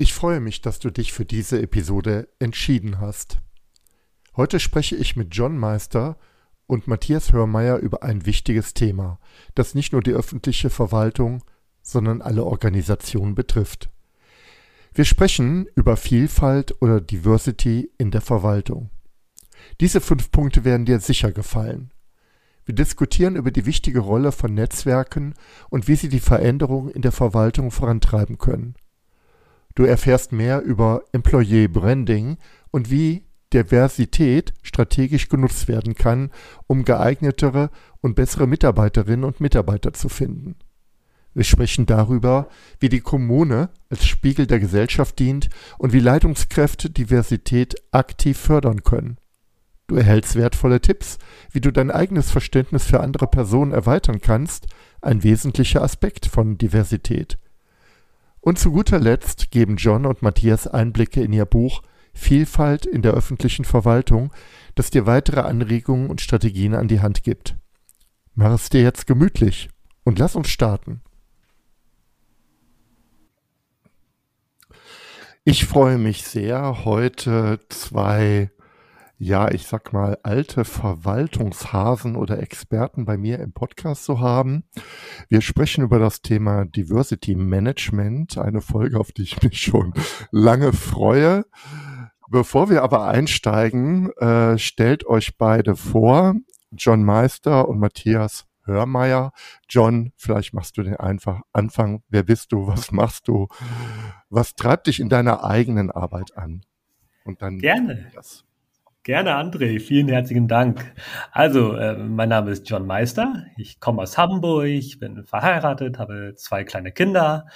ich freue mich, dass du dich für diese Episode entschieden hast. Heute spreche ich mit John Meister und Matthias Hörmeier über ein wichtiges Thema, das nicht nur die öffentliche Verwaltung, sondern alle Organisationen betrifft. Wir sprechen über Vielfalt oder Diversity in der Verwaltung. Diese fünf Punkte werden dir sicher gefallen. Wir diskutieren über die wichtige Rolle von Netzwerken und wie sie die Veränderung in der Verwaltung vorantreiben können. Du erfährst mehr über Employee Branding und wie Diversität strategisch genutzt werden kann, um geeignetere und bessere Mitarbeiterinnen und Mitarbeiter zu finden. Wir sprechen darüber, wie die Kommune als Spiegel der Gesellschaft dient und wie Leitungskräfte Diversität aktiv fördern können. Du erhältst wertvolle Tipps, wie du dein eigenes Verständnis für andere Personen erweitern kannst, ein wesentlicher Aspekt von Diversität. Und zu guter Letzt geben John und Matthias Einblicke in ihr Buch Vielfalt in der öffentlichen Verwaltung, das dir weitere Anregungen und Strategien an die Hand gibt. Mach es dir jetzt gemütlich und lass uns starten. Ich freue mich sehr, heute zwei ja, ich sag mal, alte Verwaltungshasen oder Experten bei mir im Podcast zu haben. Wir sprechen über das Thema Diversity Management, eine Folge, auf die ich mich schon lange freue. Bevor wir aber einsteigen, äh, stellt euch beide vor, John Meister und Matthias Hörmeier. John, vielleicht machst du den einfach Anfang. Wer bist du? Was machst du? Was treibt dich in deiner eigenen Arbeit an? Und dann Gerne. Das. Gerne, André. Vielen herzlichen Dank. Also, äh, mein Name ist John Meister. Ich komme aus Hamburg, bin verheiratet, habe zwei kleine Kinder.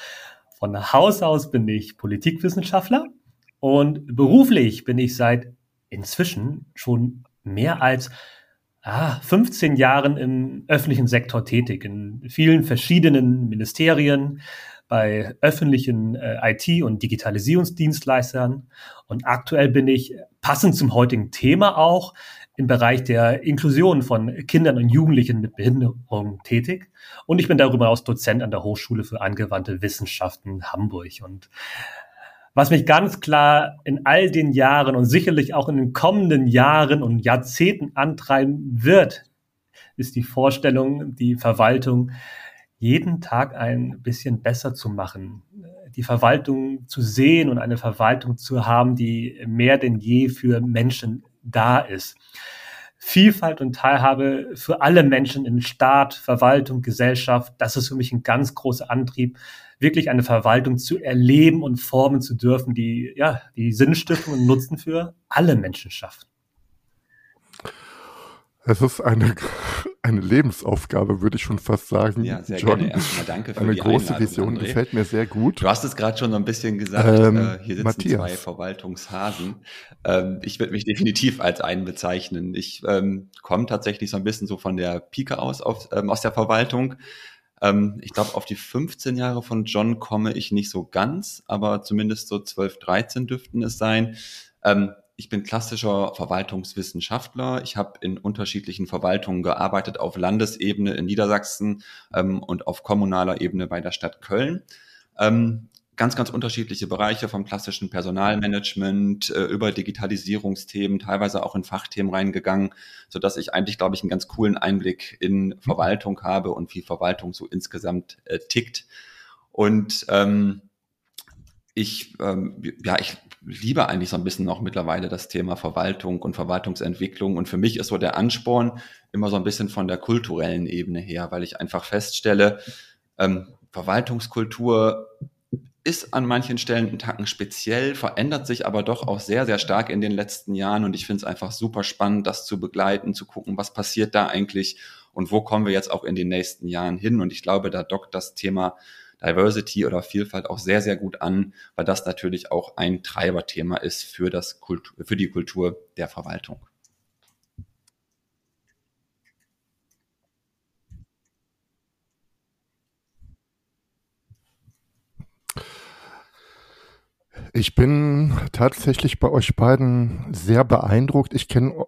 Von Haus aus bin ich Politikwissenschaftler und beruflich bin ich seit inzwischen schon mehr als ah, 15 Jahren im öffentlichen Sektor tätig, in vielen verschiedenen Ministerien, bei öffentlichen äh, IT- und Digitalisierungsdienstleistern. Und aktuell bin ich passend zum heutigen Thema auch im Bereich der Inklusion von Kindern und Jugendlichen mit Behinderung tätig. Und ich bin darüber hinaus Dozent an der Hochschule für angewandte Wissenschaften Hamburg. Und was mich ganz klar in all den Jahren und sicherlich auch in den kommenden Jahren und Jahrzehnten antreiben wird, ist die Vorstellung, die Verwaltung jeden Tag ein bisschen besser zu machen, die Verwaltung zu sehen und eine Verwaltung zu haben, die mehr denn je für Menschen da ist. Vielfalt und Teilhabe für alle Menschen in Staat, Verwaltung, Gesellschaft, das ist für mich ein ganz großer Antrieb, wirklich eine Verwaltung zu erleben und formen zu dürfen, die ja die Sinnstiftung und Nutzen für alle Menschen schafft. Es ist eine, eine Lebensaufgabe, würde ich schon fast sagen. Ja, sehr John. gerne. Erstmal danke für eine die große Vision, André. gefällt mir sehr gut. Du hast es gerade schon so ein bisschen gesagt, ähm, äh, hier sitzen Matthias. zwei Verwaltungshasen. Ähm, ich würde mich definitiv als einen bezeichnen. Ich ähm, komme tatsächlich so ein bisschen so von der Pike aus, auf, ähm, aus der Verwaltung. Ähm, ich glaube, auf die 15 Jahre von John komme ich nicht so ganz, aber zumindest so 12, 13 dürften es sein. Ich bin klassischer Verwaltungswissenschaftler. Ich habe in unterschiedlichen Verwaltungen gearbeitet, auf Landesebene in Niedersachsen ähm, und auf kommunaler Ebene bei der Stadt Köln. Ähm, ganz, ganz unterschiedliche Bereiche vom klassischen Personalmanagement äh, über Digitalisierungsthemen, teilweise auch in Fachthemen reingegangen, so dass ich eigentlich, glaube ich, einen ganz coolen Einblick in Verwaltung habe und wie Verwaltung so insgesamt äh, tickt. Und ähm, ich, ähm, ja, ich liebe eigentlich so ein bisschen auch mittlerweile das Thema Verwaltung und Verwaltungsentwicklung. Und für mich ist so der Ansporn immer so ein bisschen von der kulturellen Ebene her, weil ich einfach feststelle, ähm, Verwaltungskultur ist an manchen Stellen ein Tacken speziell, verändert sich aber doch auch sehr, sehr stark in den letzten Jahren. Und ich finde es einfach super spannend, das zu begleiten, zu gucken, was passiert da eigentlich und wo kommen wir jetzt auch in den nächsten Jahren hin. Und ich glaube, da dockt das Thema Diversity oder Vielfalt auch sehr, sehr gut an, weil das natürlich auch ein Treiberthema ist für, das Kultur, für die Kultur der Verwaltung. Ich bin tatsächlich bei euch beiden sehr beeindruckt. Ich kenne,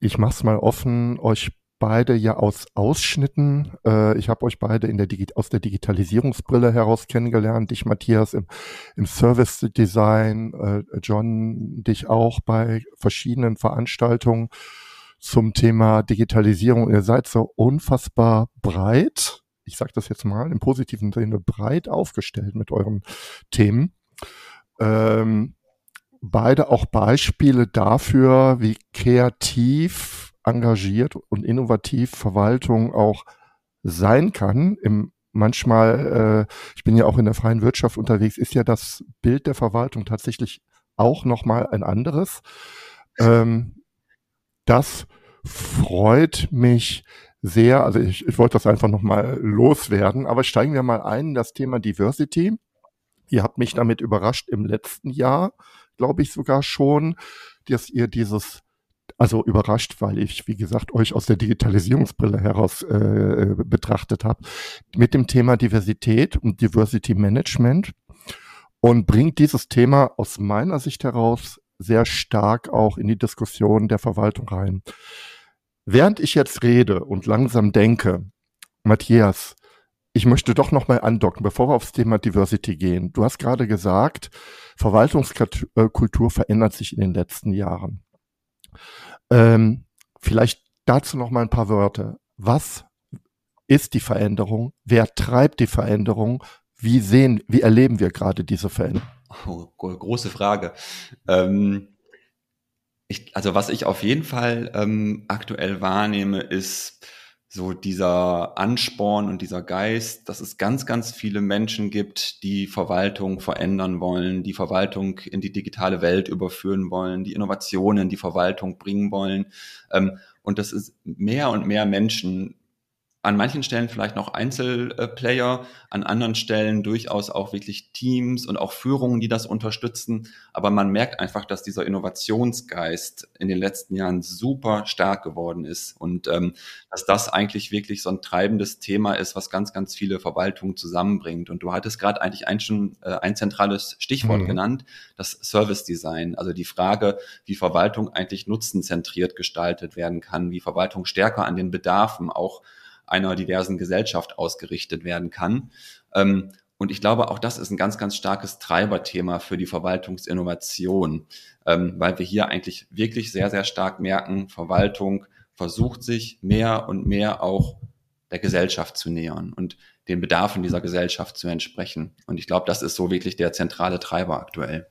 ich mach's mal offen, euch beide ja aus Ausschnitten. Äh, ich habe euch beide in der aus der Digitalisierungsbrille heraus kennengelernt. Dich, Matthias, im, im Service Design, äh, John, dich auch bei verschiedenen Veranstaltungen zum Thema Digitalisierung. Ihr seid so unfassbar breit. Ich sage das jetzt mal im positiven Sinne breit aufgestellt mit euren Themen ähm, beide auch Beispiele dafür, wie kreativ, engagiert und innovativ Verwaltung auch sein kann. Im manchmal, äh, ich bin ja auch in der freien Wirtschaft unterwegs, ist ja das Bild der Verwaltung tatsächlich auch nochmal ein anderes. Ähm, das freut mich sehr. Also ich, ich wollte das einfach nochmal loswerden. Aber steigen wir mal ein in das Thema Diversity. Ihr habt mich damit überrascht im letzten Jahr, glaube ich sogar schon, dass ihr dieses also überrascht, weil ich, wie gesagt, euch aus der Digitalisierungsbrille heraus äh, betrachtet habe, mit dem Thema Diversität und Diversity Management und bringt dieses Thema aus meiner Sicht heraus sehr stark auch in die Diskussion der Verwaltung rein. Während ich jetzt rede und langsam denke, Matthias, ich möchte doch nochmal andocken, bevor wir aufs Thema Diversity gehen. Du hast gerade gesagt, Verwaltungskultur verändert sich in den letzten Jahren. Ähm, vielleicht dazu noch mal ein paar Wörter. Was ist die Veränderung? Wer treibt die Veränderung? Wie sehen, wie erleben wir gerade diese Veränderung? Oh, große Frage. Ähm, ich, also was ich auf jeden Fall ähm, aktuell wahrnehme, ist so dieser Ansporn und dieser Geist, dass es ganz, ganz viele Menschen gibt, die Verwaltung verändern wollen, die Verwaltung in die digitale Welt überführen wollen, die Innovationen, die Verwaltung bringen wollen. Ähm, und das ist mehr und mehr Menschen an manchen Stellen vielleicht noch Einzelplayer, an anderen Stellen durchaus auch wirklich Teams und auch Führungen, die das unterstützen. Aber man merkt einfach, dass dieser Innovationsgeist in den letzten Jahren super stark geworden ist und ähm, dass das eigentlich wirklich so ein treibendes Thema ist, was ganz, ganz viele Verwaltungen zusammenbringt. Und du hattest gerade eigentlich ein schon äh, ein zentrales Stichwort mhm. genannt, das Service Design. Also die Frage, wie Verwaltung eigentlich nutzenzentriert gestaltet werden kann, wie Verwaltung stärker an den Bedarfen auch einer diversen Gesellschaft ausgerichtet werden kann. Ähm, und ich glaube, auch das ist ein ganz, ganz starkes Treiberthema für die Verwaltungsinnovation, ähm, weil wir hier eigentlich wirklich sehr, sehr stark merken, Verwaltung versucht sich mehr und mehr auch der Gesellschaft zu nähern und den Bedarfen dieser Gesellschaft zu entsprechen. Und ich glaube, das ist so wirklich der zentrale Treiber aktuell.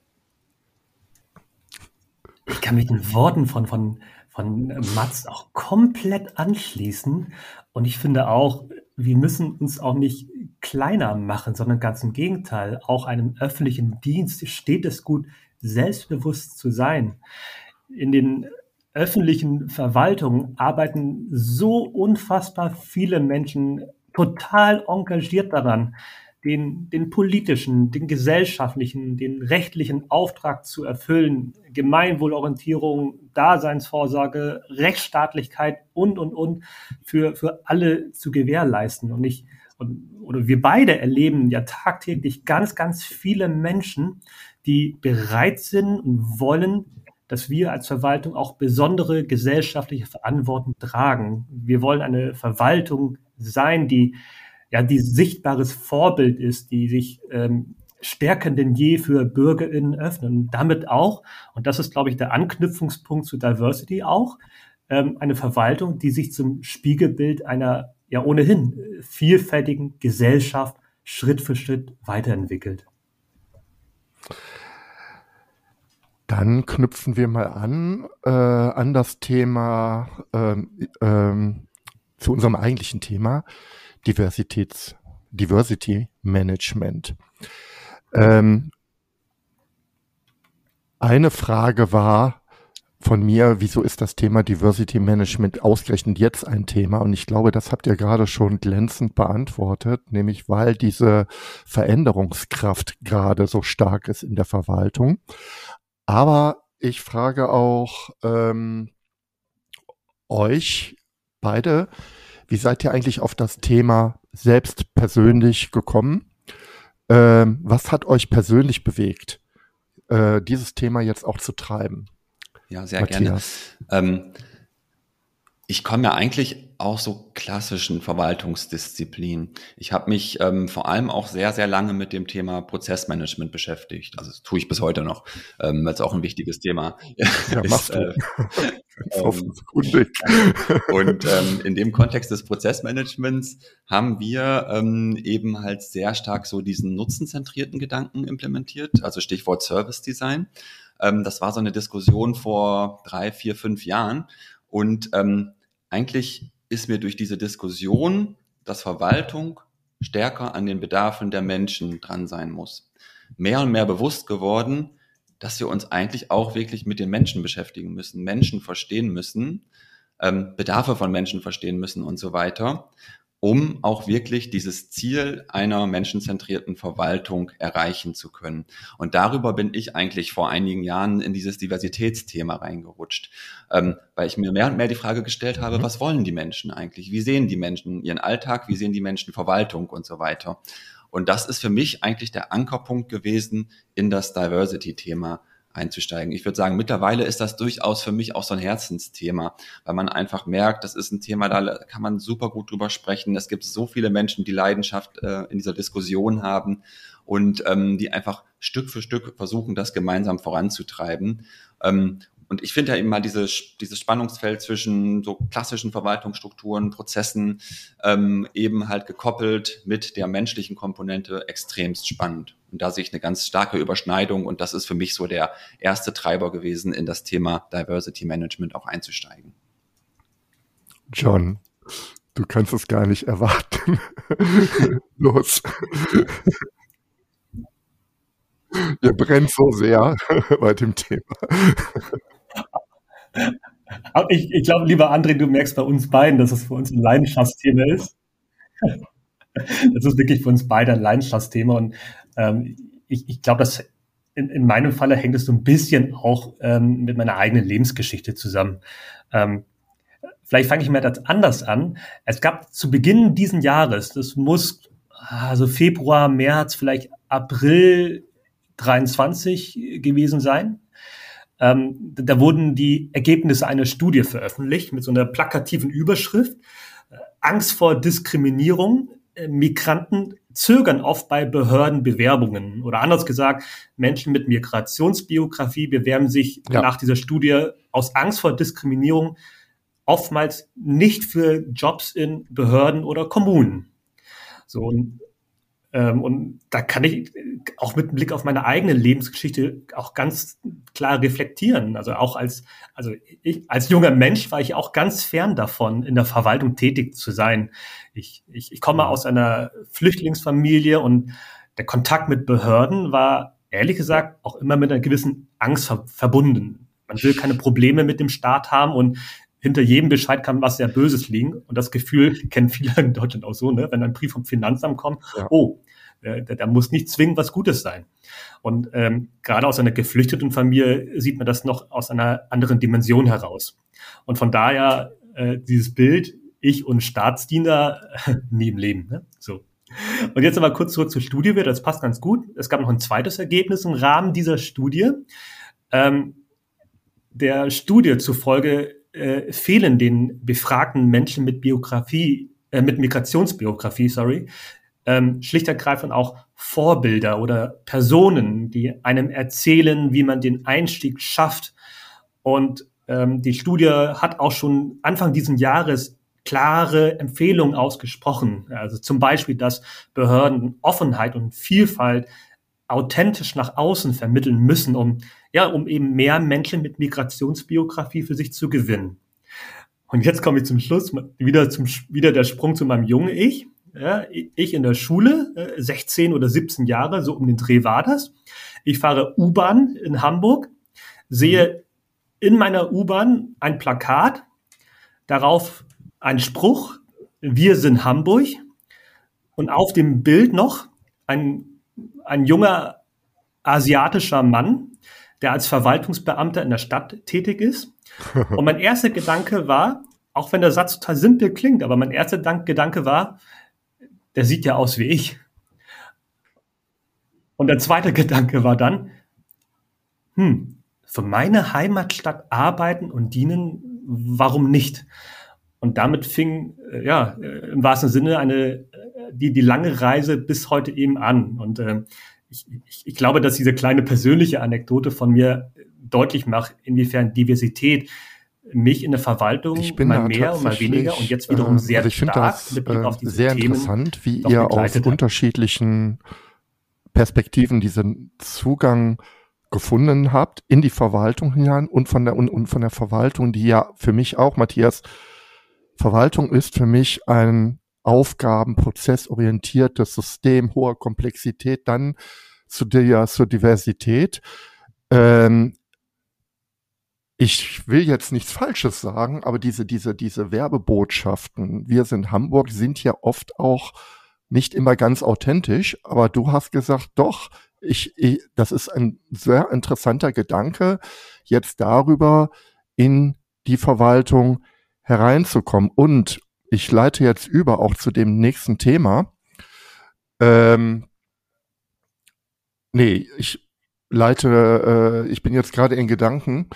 Ich kann mit den Worten von, von, von Mats auch komplett anschließen. Und ich finde auch, wir müssen uns auch nicht kleiner machen, sondern ganz im Gegenteil. Auch einem öffentlichen Dienst steht es gut, selbstbewusst zu sein. In den öffentlichen Verwaltungen arbeiten so unfassbar viele Menschen total engagiert daran, den, den politischen, den gesellschaftlichen, den rechtlichen Auftrag zu erfüllen, Gemeinwohlorientierung, Daseinsvorsorge, Rechtsstaatlichkeit und, und, und für, für alle zu gewährleisten. Und ich, und, oder wir beide erleben ja tagtäglich ganz, ganz viele Menschen, die bereit sind und wollen, dass wir als Verwaltung auch besondere gesellschaftliche Verantwortung tragen. Wir wollen eine Verwaltung sein, die ja, die sichtbares Vorbild ist, die sich ähm, stärker denn je für BürgerInnen öffnen. Und damit auch, und das ist, glaube ich, der Anknüpfungspunkt zu Diversity auch, ähm, eine Verwaltung, die sich zum Spiegelbild einer ja ohnehin vielfältigen Gesellschaft Schritt für Schritt weiterentwickelt. Dann knüpfen wir mal an äh, an das Thema, ähm, ähm, zu unserem eigentlichen Thema, Diversitäts, Diversity Management. Ähm, eine Frage war, von mir, wieso ist das Thema Diversity Management ausgerechnet jetzt ein Thema? Und ich glaube, das habt ihr gerade schon glänzend beantwortet, nämlich weil diese Veränderungskraft gerade so stark ist in der Verwaltung. Aber ich frage auch ähm, euch beide, wie seid ihr eigentlich auf das Thema selbst persönlich gekommen? Ähm, was hat euch persönlich bewegt, äh, dieses Thema jetzt auch zu treiben? Ja, sehr Matthias. gerne. Ähm, ich komme ja eigentlich aus so klassischen Verwaltungsdisziplinen. Ich habe mich ähm, vor allem auch sehr, sehr lange mit dem Thema Prozessmanagement beschäftigt. Also das tue ich bis heute noch, ähm, weil es auch ein wichtiges Thema ja, ist. Machst du. Äh, ähm, und ähm, in dem Kontext des Prozessmanagements haben wir ähm, eben halt sehr stark so diesen nutzenzentrierten Gedanken implementiert, also Stichwort Service Design. Ähm, das war so eine Diskussion vor drei, vier, fünf Jahren. Und ähm, eigentlich ist mir durch diese Diskussion, dass Verwaltung stärker an den Bedarfen der Menschen dran sein muss, mehr und mehr bewusst geworden, dass wir uns eigentlich auch wirklich mit den Menschen beschäftigen müssen, Menschen verstehen müssen, ähm, Bedarfe von Menschen verstehen müssen und so weiter um auch wirklich dieses Ziel einer menschenzentrierten Verwaltung erreichen zu können. Und darüber bin ich eigentlich vor einigen Jahren in dieses Diversitätsthema reingerutscht, ähm, weil ich mir mehr und mehr die Frage gestellt habe, mhm. was wollen die Menschen eigentlich? Wie sehen die Menschen ihren Alltag? Wie sehen die Menschen Verwaltung und so weiter? Und das ist für mich eigentlich der Ankerpunkt gewesen in das Diversity-Thema einzusteigen. Ich würde sagen, mittlerweile ist das durchaus für mich auch so ein Herzensthema, weil man einfach merkt, das ist ein Thema, da kann man super gut drüber sprechen. Es gibt so viele Menschen, die Leidenschaft äh, in dieser Diskussion haben und ähm, die einfach Stück für Stück versuchen, das gemeinsam voranzutreiben. Ähm, und ich finde ja eben mal diese, dieses Spannungsfeld zwischen so klassischen Verwaltungsstrukturen, Prozessen, ähm, eben halt gekoppelt mit der menschlichen Komponente extremst spannend. Und da sehe ich eine ganz starke Überschneidung und das ist für mich so der erste Treiber gewesen, in das Thema Diversity Management auch einzusteigen. John, du kannst es gar nicht erwarten. Los. Ihr brennt so sehr bei dem Thema. Ich, ich glaube, lieber André, du merkst bei uns beiden, dass es für uns ein Leidenschaftsthema ist. Das ist wirklich für uns beide ein Leidenschaftsthema und ähm, ich, ich glaube, dass in, in meinem Falle hängt es so ein bisschen auch ähm, mit meiner eigenen Lebensgeschichte zusammen. Ähm, vielleicht fange ich mal das anders an. Es gab zu Beginn diesen Jahres, das muss also Februar, März, vielleicht April 23 gewesen sein, ähm, da wurden die Ergebnisse einer Studie veröffentlicht mit so einer plakativen Überschrift. Äh, Angst vor Diskriminierung. Äh, Migranten zögern oft bei Behördenbewerbungen. Oder anders gesagt, Menschen mit Migrationsbiografie bewerben sich ja. nach dieser Studie aus Angst vor Diskriminierung oftmals nicht für Jobs in Behörden oder Kommunen. So, und ähm, und da kann ich auch mit Blick auf meine eigene Lebensgeschichte auch ganz klar reflektieren. Also auch als, also ich, als junger Mensch war ich auch ganz fern davon, in der Verwaltung tätig zu sein. Ich, ich, ich komme aus einer Flüchtlingsfamilie und der Kontakt mit Behörden war ehrlich gesagt auch immer mit einer gewissen Angst verbunden. Man will keine Probleme mit dem Staat haben und hinter jedem Bescheid kann was sehr Böses liegen. Und das Gefühl kennen viele in Deutschland auch so, ne? wenn ein Brief vom Finanzamt kommt, ja. oh, da, muss nicht zwingend was Gutes sein. Und ähm, gerade aus einer geflüchteten Familie sieht man das noch aus einer anderen Dimension heraus. Und von daher äh, dieses Bild, ich und Staatsdiener nie im Leben. Ne? So. Und jetzt aber kurz zurück zur Studie, das passt ganz gut. Es gab noch ein zweites Ergebnis im Rahmen dieser Studie. Ähm, der Studie zufolge äh, fehlen den befragten Menschen mit Biografie, äh, mit Migrationsbiografie, sorry, ähm, schlicht ergreifend auch Vorbilder oder Personen, die einem erzählen, wie man den Einstieg schafft. Und ähm, die Studie hat auch schon Anfang dieses Jahres klare Empfehlungen ausgesprochen. Also zum Beispiel, dass Behörden Offenheit und Vielfalt authentisch nach außen vermitteln müssen, um ja, um eben mehr Menschen mit Migrationsbiografie für sich zu gewinnen. Und jetzt komme ich zum Schluss, wieder, zum, wieder der Sprung zu meinem jungen Ich. Ja, ich in der Schule, 16 äh, oder 17 Jahre, so um den Dreh war das. Ich fahre U-Bahn in Hamburg, sehe in meiner U-Bahn ein Plakat, darauf ein Spruch, wir sind Hamburg und auf dem Bild noch ein, ein junger asiatischer Mann, der als Verwaltungsbeamter in der Stadt tätig ist. Und mein erster Gedanke war, auch wenn der Satz total simpel klingt, aber mein erster Gedanke war, der sieht ja aus wie ich. Und der zweite Gedanke war dann, hm, für meine Heimatstadt arbeiten und dienen, warum nicht? Und damit fing, äh, ja, äh, im wahrsten Sinne eine, äh, die, die lange Reise bis heute eben an. Und äh, ich, ich, ich glaube, dass diese kleine persönliche Anekdote von mir deutlich macht, inwiefern Diversität mich in der Verwaltung ich bin mal mehr und mal weniger und jetzt wiederum äh, sehr also ich stark das, mit Blick auf diese sehr Themen interessant, wie ihr aus hat. unterschiedlichen Perspektiven diesen Zugang gefunden habt in die Verwaltung hinein und von der und, und von der Verwaltung, die ja für mich auch, Matthias, Verwaltung ist für mich ein aufgabenprozessorientiertes System hoher Komplexität, dann zu der zur Diversität. Ähm, ich will jetzt nichts Falsches sagen, aber diese, diese, diese Werbebotschaften, wir sind Hamburg, sind ja oft auch nicht immer ganz authentisch, aber du hast gesagt, doch, ich, ich, das ist ein sehr interessanter Gedanke, jetzt darüber in die Verwaltung hereinzukommen. Und ich leite jetzt über auch zu dem nächsten Thema. Ähm, nee, ich leite, äh, ich bin jetzt gerade in Gedanken.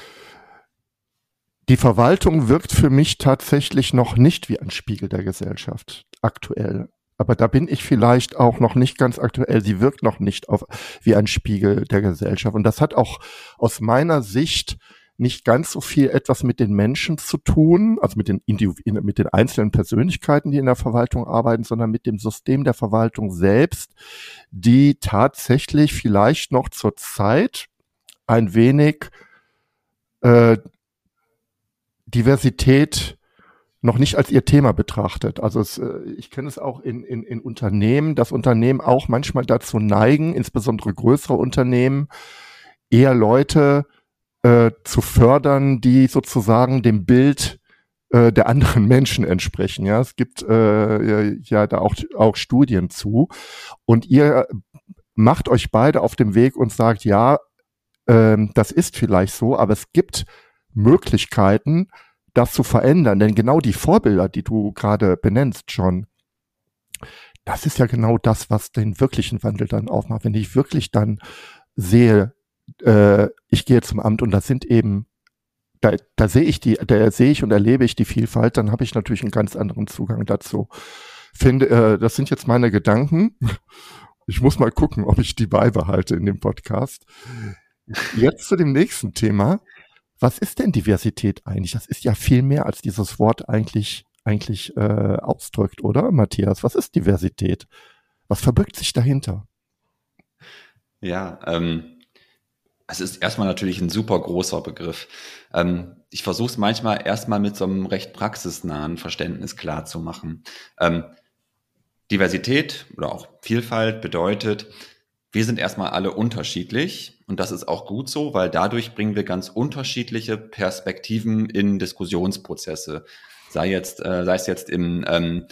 Die Verwaltung wirkt für mich tatsächlich noch nicht wie ein Spiegel der Gesellschaft aktuell. Aber da bin ich vielleicht auch noch nicht ganz aktuell. Sie wirkt noch nicht auf, wie ein Spiegel der Gesellschaft. Und das hat auch aus meiner Sicht nicht ganz so viel etwas mit den Menschen zu tun, also mit den, mit den einzelnen Persönlichkeiten, die in der Verwaltung arbeiten, sondern mit dem System der Verwaltung selbst, die tatsächlich vielleicht noch zur Zeit ein wenig äh, Diversität noch nicht als ihr Thema betrachtet. Also es, äh, ich kenne es auch in, in, in Unternehmen, dass Unternehmen auch manchmal dazu neigen, insbesondere größere Unternehmen, eher Leute äh, zu fördern, die sozusagen dem Bild äh, der anderen Menschen entsprechen. Ja, es gibt äh, ja da auch, auch Studien zu. Und ihr macht euch beide auf dem Weg und sagt, ja, äh, das ist vielleicht so, aber es gibt Möglichkeiten, das zu verändern. Denn genau die Vorbilder, die du gerade benennst, John, das ist ja genau das, was den wirklichen Wandel dann aufmacht. Wenn ich wirklich dann sehe, äh, ich gehe zum Amt und das sind eben, da, da sehe ich die, da sehe ich und erlebe ich die Vielfalt, dann habe ich natürlich einen ganz anderen Zugang dazu. Finde, äh, das sind jetzt meine Gedanken. Ich muss mal gucken, ob ich die beibehalte in dem Podcast. Jetzt zu dem nächsten Thema. Was ist denn Diversität eigentlich? Das ist ja viel mehr, als dieses Wort eigentlich, eigentlich äh, ausdrückt, oder, Matthias? Was ist Diversität? Was verbirgt sich dahinter? Ja, ähm, es ist erstmal natürlich ein super großer Begriff. Ähm, ich versuche es manchmal erstmal mit so einem recht praxisnahen Verständnis klar zu machen. Ähm, Diversität oder auch Vielfalt bedeutet, wir sind erstmal alle unterschiedlich und das ist auch gut so, weil dadurch bringen wir ganz unterschiedliche Perspektiven in Diskussionsprozesse. Sei jetzt, äh, sei es jetzt im ähm,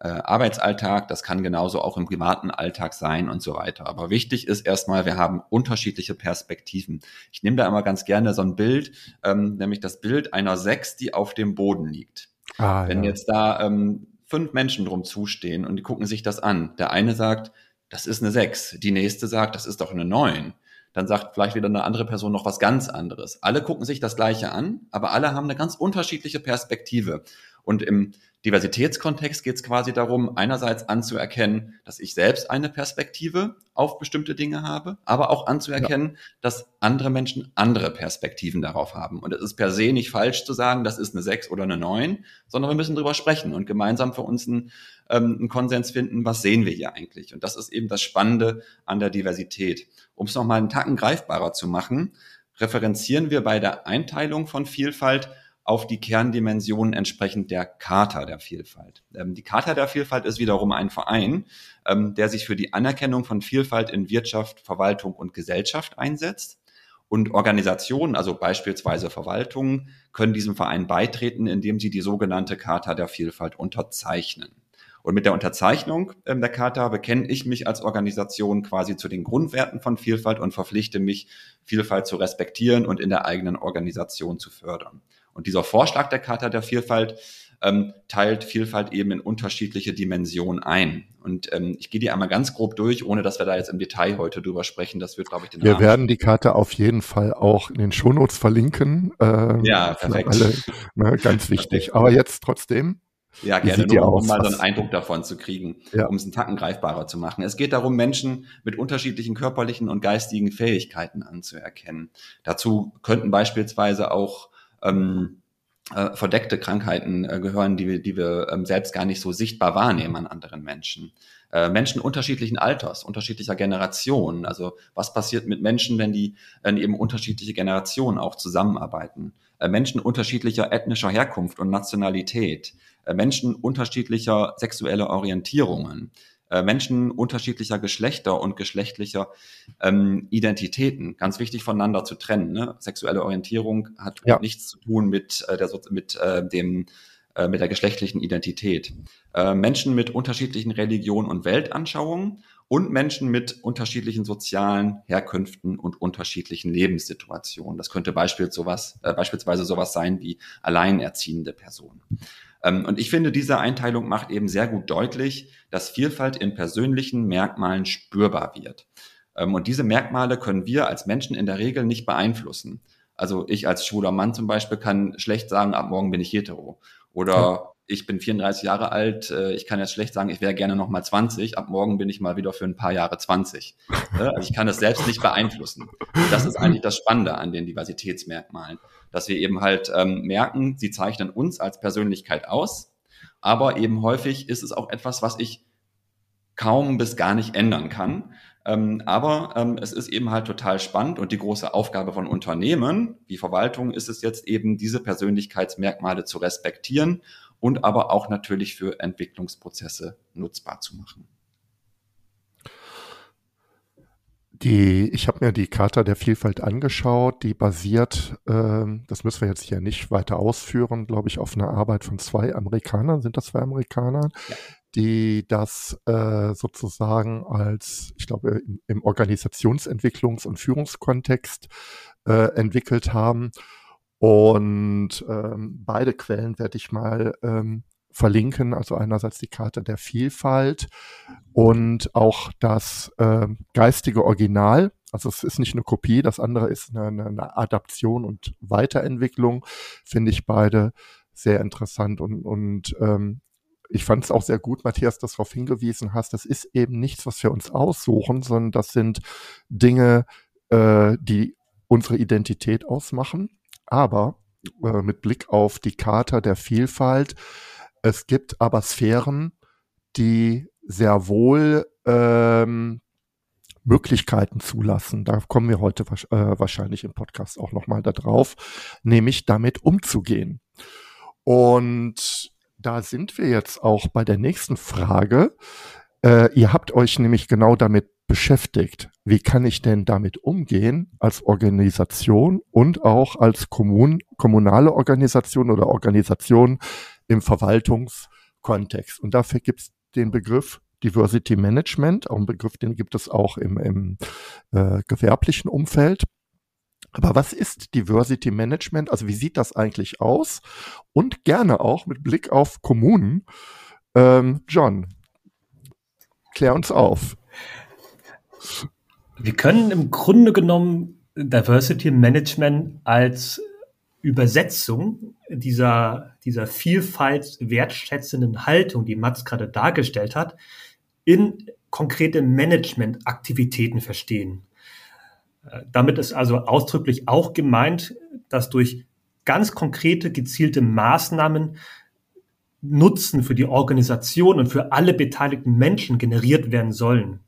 äh, Arbeitsalltag, das kann genauso auch im privaten Alltag sein und so weiter. Aber wichtig ist erstmal, wir haben unterschiedliche Perspektiven. Ich nehme da immer ganz gerne so ein Bild, ähm, nämlich das Bild einer Sechs, die auf dem Boden liegt. Ah, Wenn ja. jetzt da ähm, fünf Menschen drum zustehen und die gucken sich das an, der eine sagt, das ist eine Sechs. Die nächste sagt, das ist doch eine Neun. Dann sagt vielleicht wieder eine andere Person noch was ganz anderes. Alle gucken sich das Gleiche an, aber alle haben eine ganz unterschiedliche Perspektive. Und im Diversitätskontext geht es quasi darum, einerseits anzuerkennen, dass ich selbst eine Perspektive auf bestimmte Dinge habe, aber auch anzuerkennen, ja. dass andere Menschen andere Perspektiven darauf haben. Und es ist per se nicht falsch zu sagen, das ist eine 6 oder eine 9, sondern wir müssen drüber sprechen und gemeinsam für uns einen, ähm, einen Konsens finden, was sehen wir hier eigentlich. Und das ist eben das Spannende an der Diversität. Um es nochmal einen Tacken greifbarer zu machen, referenzieren wir bei der Einteilung von Vielfalt auf die Kerndimensionen entsprechend der Charta der Vielfalt. Ähm, die Charta der Vielfalt ist wiederum ein Verein, ähm, der sich für die Anerkennung von Vielfalt in Wirtschaft, Verwaltung und Gesellschaft einsetzt. Und Organisationen, also beispielsweise Verwaltungen, können diesem Verein beitreten, indem sie die sogenannte Charta der Vielfalt unterzeichnen. Und mit der Unterzeichnung ähm, der Charta bekenne ich mich als Organisation quasi zu den Grundwerten von Vielfalt und verpflichte mich, Vielfalt zu respektieren und in der eigenen Organisation zu fördern. Und dieser Vorschlag der Charta der Vielfalt ähm, teilt Vielfalt eben in unterschiedliche Dimensionen ein. Und ähm, ich gehe die einmal ganz grob durch, ohne dass wir da jetzt im Detail heute drüber sprechen. Das wird, glaube ich, den Wir Rahmen werden die Karte auf jeden Fall auch in den Shownotes verlinken. Äh, ja, perfekt. Alle, ne, ganz wichtig. Aber jetzt trotzdem. Ja, gerne, nur, um mal so einen Eindruck davon zu kriegen, ja. um es einen Tacken greifbarer zu machen. Es geht darum, Menschen mit unterschiedlichen körperlichen und geistigen Fähigkeiten anzuerkennen. Dazu könnten beispielsweise auch ähm, äh, verdeckte Krankheiten äh, gehören, die wir, die wir ähm, selbst gar nicht so sichtbar wahrnehmen an anderen Menschen. Äh, Menschen unterschiedlichen Alters, unterschiedlicher Generationen. Also was passiert mit Menschen, wenn die äh, eben unterschiedliche Generationen auch zusammenarbeiten? Äh, Menschen unterschiedlicher ethnischer Herkunft und Nationalität. Äh, Menschen unterschiedlicher sexueller Orientierungen. Äh, Menschen unterschiedlicher Geschlechter und geschlechtlicher ähm, Identitäten. Ganz wichtig voneinander zu trennen. Ne? Sexuelle Orientierung hat ja. nichts zu tun mit, äh, der, mit äh, dem äh, mit der geschlechtlichen Identität. Äh, Menschen mit unterschiedlichen Religionen und Weltanschauungen und Menschen mit unterschiedlichen sozialen Herkünften und unterschiedlichen Lebenssituationen. Das könnte beispielsweise sowas, äh, beispielsweise sowas sein wie alleinerziehende Personen. Ähm, und ich finde, diese Einteilung macht eben sehr gut deutlich, dass Vielfalt in persönlichen Merkmalen spürbar wird. Ähm, und diese Merkmale können wir als Menschen in der Regel nicht beeinflussen. Also ich als schwuler Mann zum Beispiel kann schlecht sagen, ab morgen bin ich hetero. Oder. Ich bin 34 Jahre alt, äh, ich kann jetzt schlecht sagen, ich wäre gerne noch mal 20, ab morgen bin ich mal wieder für ein paar Jahre 20. Also ich kann das selbst nicht beeinflussen. Das ist eigentlich das Spannende an den Diversitätsmerkmalen dass wir eben halt ähm, merken, sie zeichnen uns als Persönlichkeit aus, aber eben häufig ist es auch etwas, was ich kaum bis gar nicht ändern kann. Ähm, aber ähm, es ist eben halt total spannend und die große Aufgabe von Unternehmen wie Verwaltung ist es jetzt eben, diese Persönlichkeitsmerkmale zu respektieren und aber auch natürlich für Entwicklungsprozesse nutzbar zu machen. Die, ich habe mir die Charta der Vielfalt angeschaut, die basiert, ähm, das müssen wir jetzt hier nicht weiter ausführen, glaube ich, auf einer Arbeit von zwei Amerikanern, sind das zwei Amerikaner, ja. die das äh, sozusagen als, ich glaube, im, im Organisationsentwicklungs- und Führungskontext äh, entwickelt haben. Und ähm, beide Quellen werde ich mal ähm, verlinken, also einerseits die Karte der Vielfalt und auch das äh, geistige Original. Also es ist nicht eine Kopie, das andere ist eine, eine Adaption und Weiterentwicklung. Finde ich beide sehr interessant und, und ähm, ich fand es auch sehr gut, Matthias, dass du darauf hingewiesen hast. Das ist eben nichts, was wir uns aussuchen, sondern das sind Dinge, äh, die unsere Identität ausmachen. Aber äh, mit Blick auf die Charta der Vielfalt es gibt aber Sphären, die sehr wohl ähm, Möglichkeiten zulassen. Da kommen wir heute äh, wahrscheinlich im Podcast auch nochmal darauf, nämlich damit umzugehen. Und da sind wir jetzt auch bei der nächsten Frage. Äh, ihr habt euch nämlich genau damit beschäftigt. Wie kann ich denn damit umgehen als Organisation und auch als Kommun kommunale Organisation oder Organisation im Verwaltungskontext. Und dafür gibt es den Begriff Diversity Management, auch ein Begriff, den gibt es auch im, im äh, gewerblichen Umfeld. Aber was ist Diversity Management? Also wie sieht das eigentlich aus? Und gerne auch mit Blick auf Kommunen. Ähm, John, klär uns auf. Wir können im Grunde genommen Diversity Management als Übersetzung dieser, dieser Vielfalt wertschätzenden Haltung, die Mats gerade dargestellt hat, in konkrete Managementaktivitäten verstehen. Äh, damit ist also ausdrücklich auch gemeint, dass durch ganz konkrete, gezielte Maßnahmen Nutzen für die Organisation und für alle beteiligten Menschen generiert werden sollen.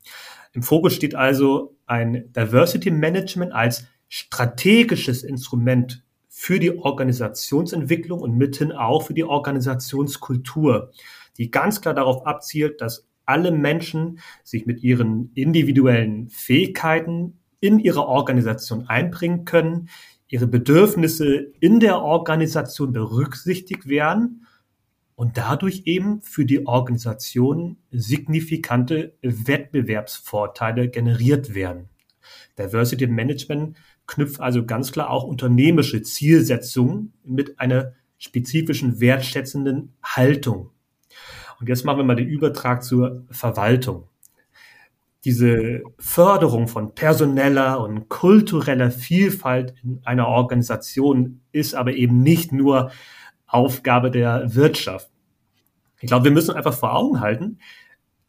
Im Fokus steht also ein Diversity Management als strategisches Instrument für die Organisationsentwicklung und mithin auch für die Organisationskultur, die ganz klar darauf abzielt, dass alle Menschen sich mit ihren individuellen Fähigkeiten in ihrer Organisation einbringen können, ihre Bedürfnisse in der Organisation berücksichtigt werden und dadurch eben für die Organisation signifikante Wettbewerbsvorteile generiert werden. Diversity Management knüpft also ganz klar auch unternehmische Zielsetzungen mit einer spezifischen wertschätzenden Haltung. Und jetzt machen wir mal den Übertrag zur Verwaltung. Diese Förderung von personeller und kultureller Vielfalt in einer Organisation ist aber eben nicht nur Aufgabe der Wirtschaft. Ich glaube, wir müssen einfach vor Augen halten,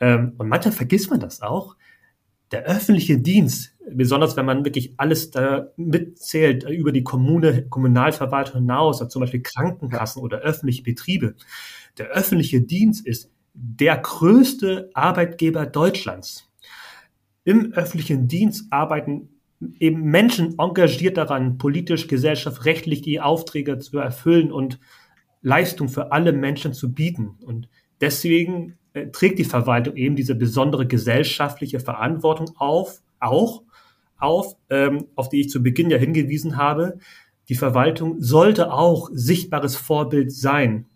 ähm, und manchmal vergisst man das auch, der öffentliche Dienst, besonders wenn man wirklich alles da mitzählt, über die Kommune, Kommunalverwaltung hinaus, also zum Beispiel Krankenkassen oder öffentliche Betriebe, der öffentliche Dienst ist der größte Arbeitgeber Deutschlands. Im öffentlichen Dienst arbeiten eben Menschen engagiert daran, politisch, gesellschaftsrechtlich die Aufträge zu erfüllen und Leistung für alle Menschen zu bieten. Und deswegen äh, trägt die Verwaltung eben diese besondere gesellschaftliche Verantwortung auf, auch auf, ähm, auf die ich zu Beginn ja hingewiesen habe. Die Verwaltung sollte auch sichtbares Vorbild sein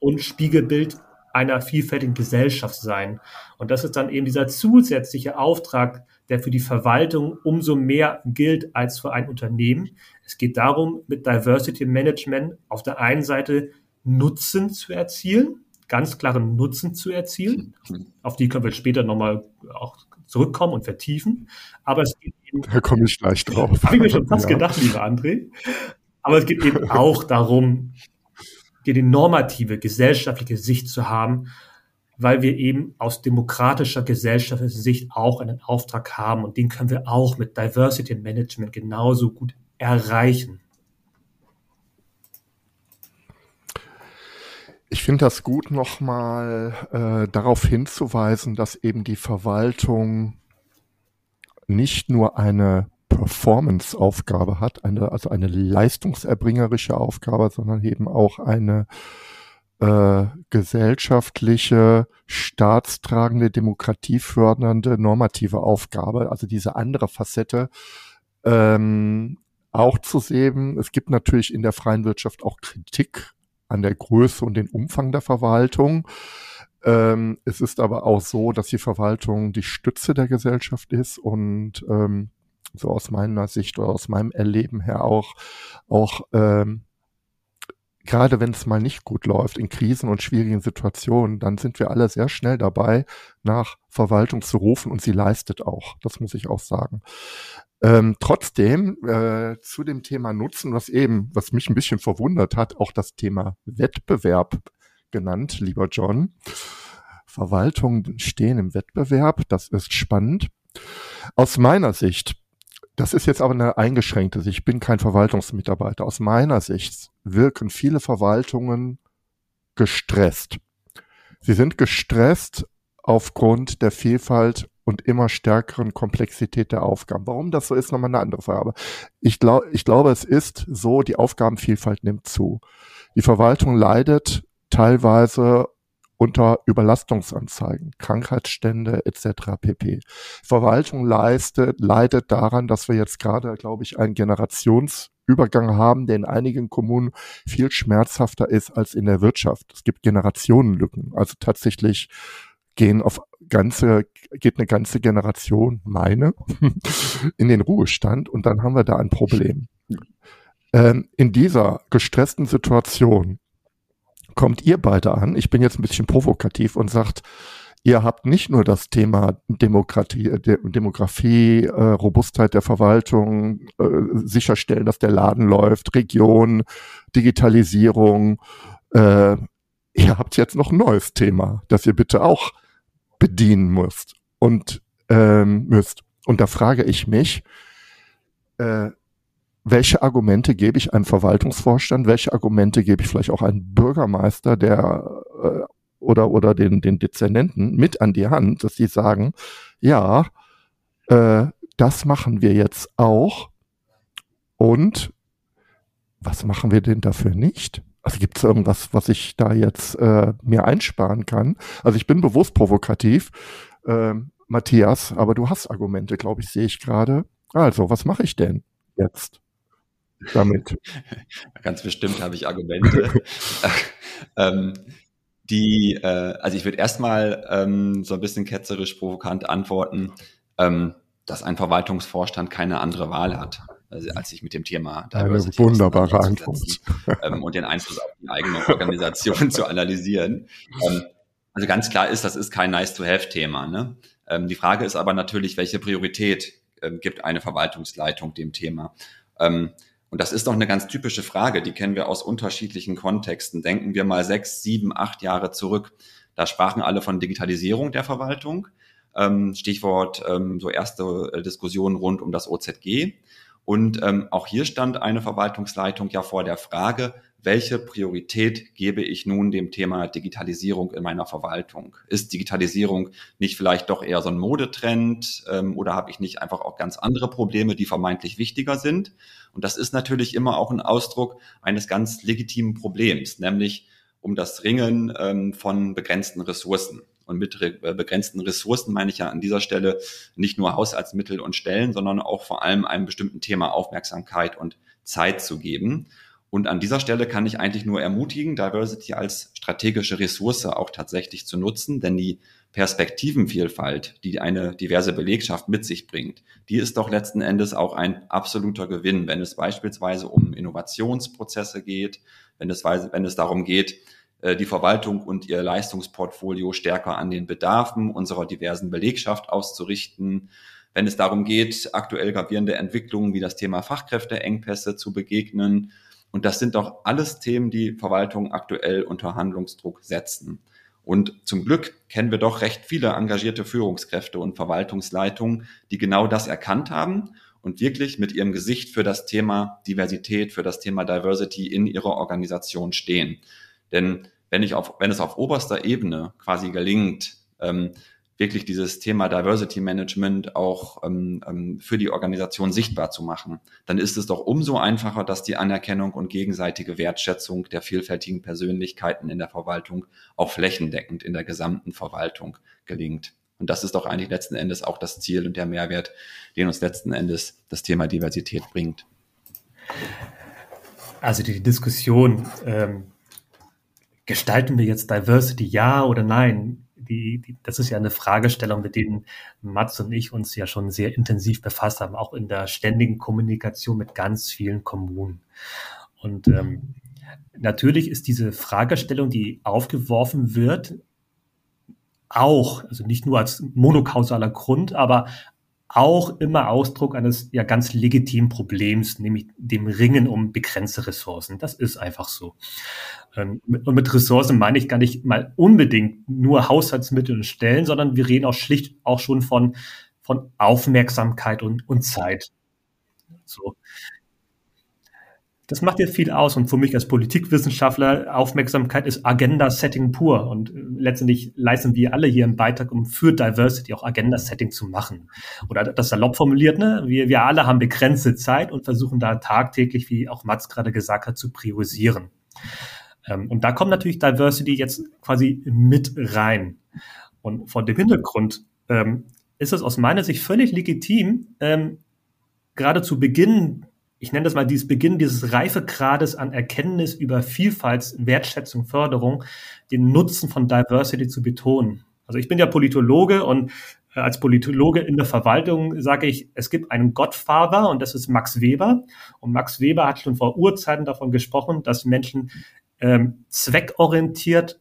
und Spiegelbild einer vielfältigen Gesellschaft sein. Und das ist dann eben dieser zusätzliche Auftrag, der für die Verwaltung umso mehr gilt als für ein Unternehmen. Es geht darum, mit Diversity Management auf der einen Seite Nutzen zu erzielen, ganz klaren Nutzen zu erzielen. Auf die können wir später nochmal auch zurückkommen und vertiefen. Aber es geht eben. Da komme ich gleich drauf. Habe ich mir schon fast ja. gedacht, lieber André. Aber es geht eben auch darum, die, die normative gesellschaftliche Sicht zu haben, weil wir eben aus demokratischer gesellschaftlicher Sicht auch einen Auftrag haben und den können wir auch mit Diversity Management genauso gut erreichen. Ich finde das gut, nochmal äh, darauf hinzuweisen, dass eben die Verwaltung nicht nur eine Performance-Aufgabe hat, eine, also eine leistungserbringerische Aufgabe, sondern eben auch eine äh, gesellschaftliche, staatstragende, demokratiefördernde, normative Aufgabe, also diese andere Facette ähm, auch zu sehen. Es gibt natürlich in der freien Wirtschaft auch Kritik an der Größe und den Umfang der Verwaltung. Ähm, es ist aber auch so, dass die Verwaltung die Stütze der Gesellschaft ist und ähm, so aus meiner Sicht oder aus meinem Erleben her auch, auch ähm, gerade wenn es mal nicht gut läuft, in Krisen und schwierigen Situationen, dann sind wir alle sehr schnell dabei, nach Verwaltung zu rufen und sie leistet auch. Das muss ich auch sagen. Ähm, trotzdem äh, zu dem Thema Nutzen, was eben, was mich ein bisschen verwundert hat, auch das Thema Wettbewerb genannt, lieber John. Verwaltungen stehen im Wettbewerb, das ist spannend. Aus meiner Sicht das ist jetzt aber eine eingeschränkte Sicht. Ich bin kein Verwaltungsmitarbeiter. Aus meiner Sicht wirken viele Verwaltungen gestresst. Sie sind gestresst aufgrund der Vielfalt und immer stärkeren Komplexität der Aufgaben. Warum das so ist, nochmal eine andere Frage. Ich, glaub, ich glaube, es ist so, die Aufgabenvielfalt nimmt zu. Die Verwaltung leidet teilweise unter Überlastungsanzeigen, Krankheitsstände etc. pp. Verwaltung leistet, leidet daran, dass wir jetzt gerade, glaube ich, einen Generationsübergang haben, der in einigen Kommunen viel schmerzhafter ist als in der Wirtschaft. Es gibt Generationenlücken. Also tatsächlich gehen auf ganze, geht eine ganze Generation, meine, in den Ruhestand und dann haben wir da ein Problem. Ähm, in dieser gestressten Situation kommt ihr beide an. Ich bin jetzt ein bisschen provokativ und sagt, ihr habt nicht nur das Thema Demokratie, äh, De Demografie, äh, Robustheit der Verwaltung, äh, sicherstellen, dass der Laden läuft, Region, Digitalisierung. Äh, ihr habt jetzt noch ein neues Thema, das ihr bitte auch bedienen müsst und ähm, müsst. Und da frage ich mich, äh, welche Argumente gebe ich einem Verwaltungsvorstand, welche Argumente gebe ich vielleicht auch einem Bürgermeister, der äh, oder oder den den Dezernenten mit an die Hand, dass sie sagen, ja, äh, das machen wir jetzt auch und was machen wir denn dafür nicht? Also gibt es irgendwas, was ich da jetzt äh, mir einsparen kann? Also ich bin bewusst provokativ, äh, Matthias, aber du hast Argumente, glaube ich, sehe ich gerade. Also, was mache ich denn jetzt damit? Ganz bestimmt habe ich Argumente. ähm, die, äh, also ich würde erstmal ähm, so ein bisschen ketzerisch provokant antworten, ähm, dass ein Verwaltungsvorstand keine andere Wahl hat, als sich mit dem Thema Diversity Eine wunderbare Antwort. Ähm, und den Einfluss auf die eigene Organisation zu analysieren. Ähm, also ganz klar ist, das ist kein Nice-to-Have-Thema. Ne? Ähm, die Frage ist aber natürlich, welche Priorität ähm, gibt eine Verwaltungsleitung dem Thema? Ähm, und das ist doch eine ganz typische Frage, die kennen wir aus unterschiedlichen Kontexten. Denken wir mal sechs, sieben, acht Jahre zurück. Da sprachen alle von Digitalisierung der Verwaltung. Ähm, Stichwort so erste äh, Diskussionen rund um das OZG. Und ähm, auch hier stand eine Verwaltungsleitung ja vor der Frage, welche Priorität gebe ich nun dem Thema Digitalisierung in meiner Verwaltung? Ist Digitalisierung nicht vielleicht doch eher so ein Modetrend ähm, oder habe ich nicht einfach auch ganz andere Probleme, die vermeintlich wichtiger sind? Und das ist natürlich immer auch ein Ausdruck eines ganz legitimen Problems, nämlich um das Ringen ähm, von begrenzten Ressourcen. Und mit äh, begrenzten Ressourcen meine ich ja an dieser Stelle nicht nur Haushaltsmittel und Stellen, sondern auch vor allem einem bestimmten Thema Aufmerksamkeit und Zeit zu geben. Und an dieser Stelle kann ich eigentlich nur ermutigen, Diversity als strategische Ressource auch tatsächlich zu nutzen, denn die Perspektivenvielfalt, die eine diverse Belegschaft mit sich bringt, die ist doch letzten Endes auch ein absoluter Gewinn, wenn es beispielsweise um Innovationsprozesse geht, wenn es, wenn es darum geht, die Verwaltung und ihr Leistungsportfolio stärker an den Bedarfen unserer diversen Belegschaft auszurichten, wenn es darum geht, aktuell gravierende Entwicklungen wie das Thema Fachkräfteengpässe zu begegnen, und das sind doch alles Themen, die Verwaltung aktuell unter Handlungsdruck setzen. Und zum Glück kennen wir doch recht viele engagierte Führungskräfte und Verwaltungsleitungen, die genau das erkannt haben und wirklich mit ihrem Gesicht für das Thema Diversität, für das Thema Diversity in ihrer Organisation stehen. Denn wenn ich auf, wenn es auf oberster Ebene quasi gelingt, ähm, wirklich dieses Thema Diversity Management auch ähm, ähm, für die Organisation sichtbar zu machen, dann ist es doch umso einfacher, dass die Anerkennung und gegenseitige Wertschätzung der vielfältigen Persönlichkeiten in der Verwaltung auch flächendeckend in der gesamten Verwaltung gelingt. Und das ist doch eigentlich letzten Endes auch das Ziel und der Mehrwert, den uns letzten Endes das Thema Diversität bringt. Also die Diskussion, ähm, gestalten wir jetzt Diversity ja oder nein, die, die, das ist ja eine Fragestellung, mit denen Mats und ich uns ja schon sehr intensiv befasst haben, auch in der ständigen Kommunikation mit ganz vielen Kommunen. Und ähm, natürlich ist diese Fragestellung, die aufgeworfen wird, auch, also nicht nur als monokausaler Grund, aber auch immer Ausdruck eines ja ganz legitimen Problems, nämlich dem Ringen um begrenzte Ressourcen. Das ist einfach so. Ähm, und mit Ressourcen meine ich gar nicht mal unbedingt nur Haushaltsmittel und Stellen, sondern wir reden auch schlicht auch schon von, von Aufmerksamkeit und, und Zeit. So. Das macht ja viel aus und für mich als Politikwissenschaftler, Aufmerksamkeit ist Agenda-Setting pur und äh, letztendlich leisten wir alle hier einen Beitrag, um für Diversity auch Agenda-Setting zu machen. Oder das salopp formuliert, ne? wir, wir alle haben begrenzte Zeit und versuchen da tagtäglich, wie auch Mats gerade gesagt hat, zu priorisieren. Ähm, und da kommt natürlich Diversity jetzt quasi mit rein. Und vor dem Hintergrund ähm, ist es aus meiner Sicht völlig legitim, ähm, gerade zu Beginn, ich nenne das mal dieses Beginn dieses Reifegrades an Erkenntnis über Vielfalt, Wertschätzung, Förderung, den Nutzen von Diversity zu betonen. Also ich bin ja Politologe und äh, als Politologe in der Verwaltung sage ich, es gibt einen Gottfather und das ist Max Weber. Und Max Weber hat schon vor Urzeiten davon gesprochen, dass Menschen ähm, zweckorientiert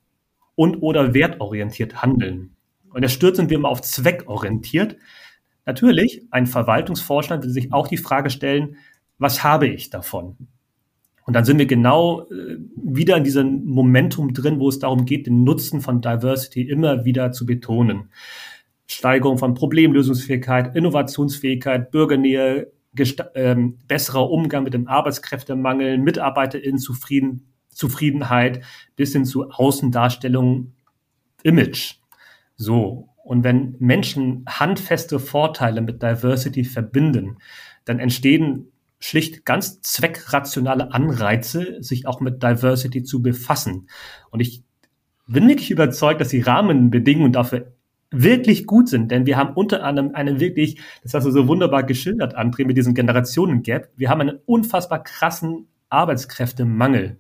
und oder wertorientiert handeln. Und jetzt stürzen wir immer auf zweckorientiert. Natürlich, ein Verwaltungsvorstand will sich auch die Frage stellen, was habe ich davon? Und dann sind wir genau äh, wieder in diesem Momentum drin, wo es darum geht, den Nutzen von Diversity immer wieder zu betonen. Steigerung von Problemlösungsfähigkeit, Innovationsfähigkeit, Bürgernähe, ähm, besserer Umgang mit dem Arbeitskräftemangel, MitarbeiterInnen zufrieden, Zufriedenheit bis hin zu Außendarstellung, Image. So. Und wenn Menschen handfeste Vorteile mit Diversity verbinden, dann entstehen schlicht ganz zweckrationale Anreize, sich auch mit Diversity zu befassen. Und ich bin wirklich überzeugt, dass die Rahmenbedingungen dafür wirklich gut sind, denn wir haben unter anderem einen wirklich, das hast du so wunderbar geschildert, André, mit diesem Generationen-Gap, wir haben einen unfassbar krassen Arbeitskräftemangel.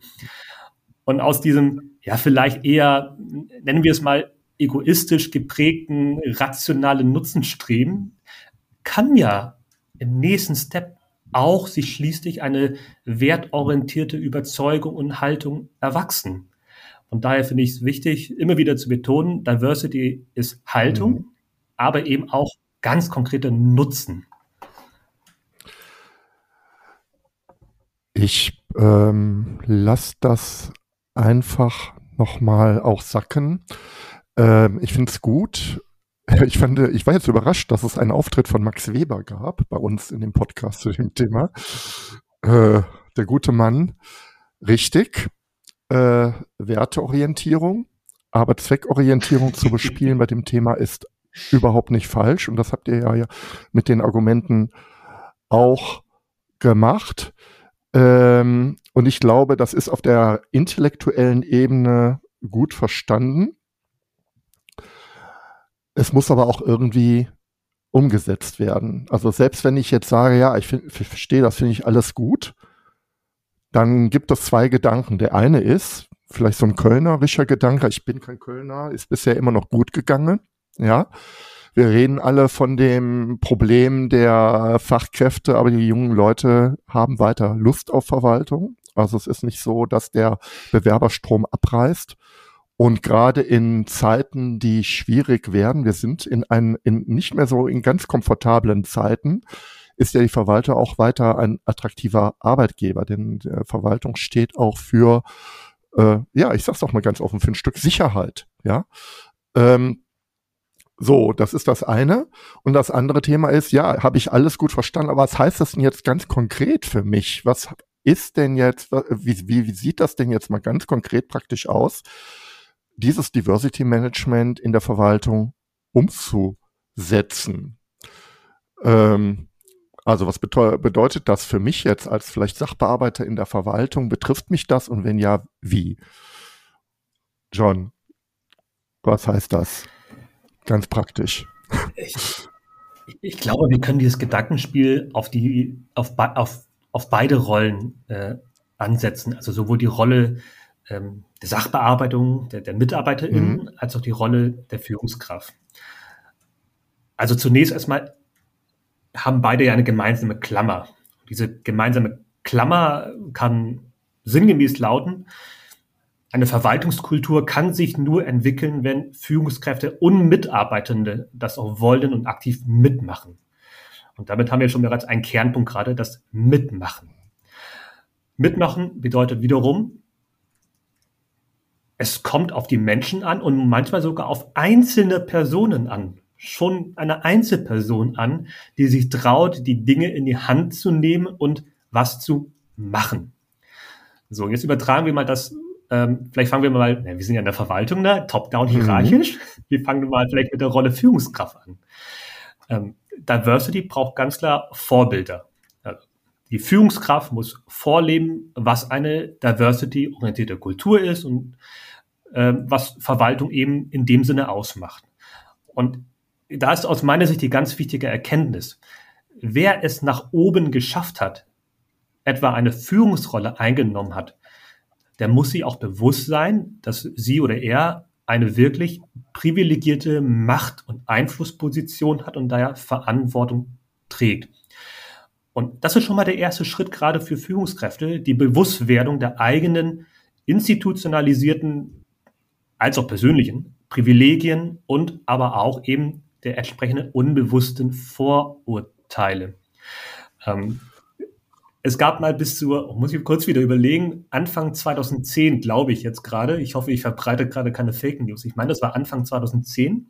Und aus diesem, ja, vielleicht eher, nennen wir es mal, egoistisch geprägten, rationalen Nutzenstreben, kann ja im nächsten Step auch sich schließlich eine wertorientierte Überzeugung und Haltung erwachsen. Und daher finde ich es wichtig, immer wieder zu betonen, Diversity ist Haltung, mhm. aber eben auch ganz konkrete Nutzen. Ich ähm, lasse das einfach nochmal auch sacken. Ähm, ich finde es gut. Ich, fand, ich war jetzt überrascht, dass es einen Auftritt von Max Weber gab bei uns in dem Podcast zu dem Thema. Äh, der gute Mann, richtig äh, Werteorientierung, aber Zweckorientierung zu bespielen bei dem Thema ist überhaupt nicht falsch. Und das habt ihr ja mit den Argumenten auch gemacht. Ähm, und ich glaube, das ist auf der intellektuellen Ebene gut verstanden. Es muss aber auch irgendwie umgesetzt werden. Also selbst wenn ich jetzt sage, ja, ich, verstehe, das finde ich alles gut, dann gibt es zwei Gedanken. Der eine ist, vielleicht so ein kölnerischer Gedanke, ich bin kein Kölner, ist bisher immer noch gut gegangen. Ja. Wir reden alle von dem Problem der Fachkräfte, aber die jungen Leute haben weiter Lust auf Verwaltung. Also es ist nicht so, dass der Bewerberstrom abreißt. Und gerade in Zeiten, die schwierig werden, wir sind in, ein, in nicht mehr so in ganz komfortablen Zeiten, ist ja die Verwalter auch weiter ein attraktiver Arbeitgeber, denn Verwaltung steht auch für, äh, ja, ich sag's doch mal ganz offen, für ein Stück Sicherheit, ja. Ähm, so, das ist das eine. Und das andere Thema ist, ja, habe ich alles gut verstanden, aber was heißt das denn jetzt ganz konkret für mich? Was ist denn jetzt, wie, wie, wie sieht das denn jetzt mal ganz konkret praktisch aus, dieses Diversity Management in der Verwaltung umzusetzen? Ähm, also was bedeutet das für mich jetzt als vielleicht Sachbearbeiter in der Verwaltung? Betrifft mich das und wenn ja, wie? John, was heißt das? Ganz praktisch. Ich, ich glaube, wir können dieses Gedankenspiel auf die, auf, auf, auf beide Rollen äh, ansetzen. Also sowohl die Rolle ähm, der Sachbearbeitung der, der MitarbeiterInnen mhm. als auch die Rolle der Führungskraft. Also zunächst erstmal haben beide ja eine gemeinsame Klammer. Diese gemeinsame Klammer kann sinngemäß lauten, eine Verwaltungskultur kann sich nur entwickeln, wenn Führungskräfte und Mitarbeitende das auch wollen und aktiv mitmachen. Und damit haben wir schon bereits einen Kernpunkt gerade, das Mitmachen. Mitmachen bedeutet wiederum, es kommt auf die Menschen an und manchmal sogar auf einzelne Personen an schon eine Einzelperson an, die sich traut, die Dinge in die Hand zu nehmen und was zu machen. So, jetzt übertragen wir mal das, ähm, vielleicht fangen wir mal, ja, wir sind ja in der Verwaltung, ne? top-down mhm. hierarchisch. Mhm. Wir fangen mal vielleicht mit der Rolle Führungskraft an. Ähm, Diversity braucht ganz klar Vorbilder. Also die Führungskraft muss vorleben, was eine diversity-orientierte Kultur ist und äh, was Verwaltung eben in dem Sinne ausmacht. Und da ist aus meiner Sicht die ganz wichtige Erkenntnis. Wer es nach oben geschafft hat, etwa eine Führungsrolle eingenommen hat, der muss sich auch bewusst sein, dass sie oder er eine wirklich privilegierte Macht- und Einflussposition hat und daher Verantwortung trägt. Und das ist schon mal der erste Schritt gerade für Führungskräfte, die Bewusstwerdung der eigenen institutionalisierten als auch persönlichen Privilegien und aber auch eben der entsprechenden unbewussten Vorurteile. Ähm, es gab mal bis zu, oh, muss ich kurz wieder überlegen, Anfang 2010, glaube ich jetzt gerade, ich hoffe, ich verbreite gerade keine Fake News, ich meine, das war Anfang 2010,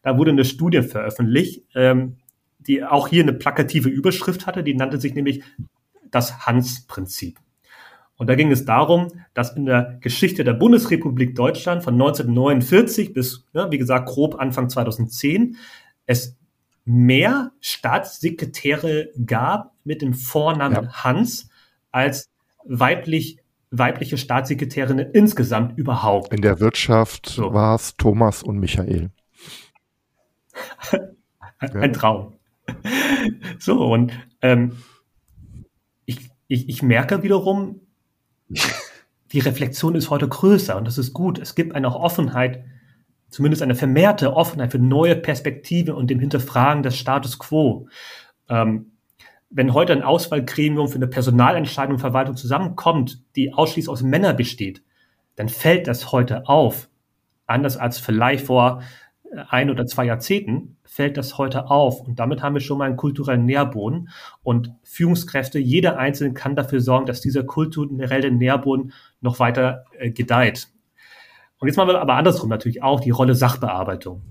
da wurde eine Studie veröffentlicht, ähm, die auch hier eine plakative Überschrift hatte, die nannte sich nämlich das Hans-Prinzip. Und da ging es darum, dass in der Geschichte der Bundesrepublik Deutschland von 1949 bis, ja, wie gesagt, grob Anfang 2010 es mehr Staatssekretäre gab mit dem Vornamen ja. Hans als weiblich, weibliche Staatssekretärinnen insgesamt überhaupt. In der Wirtschaft so. war es Thomas und Michael. Ein Traum. So, und ähm, ich, ich, ich merke wiederum, die Reflexion ist heute größer und das ist gut. Es gibt eine Offenheit, zumindest eine vermehrte Offenheit für neue Perspektiven und dem Hinterfragen des Status quo. Ähm, wenn heute ein Auswahlgremium für eine Personalentscheidung und Verwaltung zusammenkommt, die ausschließlich aus Männern besteht, dann fällt das heute auf. Anders als vielleicht vor ein oder zwei Jahrzehnten fällt das heute auf. Und damit haben wir schon mal einen kulturellen Nährboden. Und Führungskräfte, jeder Einzelne kann dafür sorgen, dass dieser kulturelle Nährboden noch weiter äh, gedeiht. Und jetzt machen wir aber andersrum natürlich auch die Rolle Sachbearbeitung.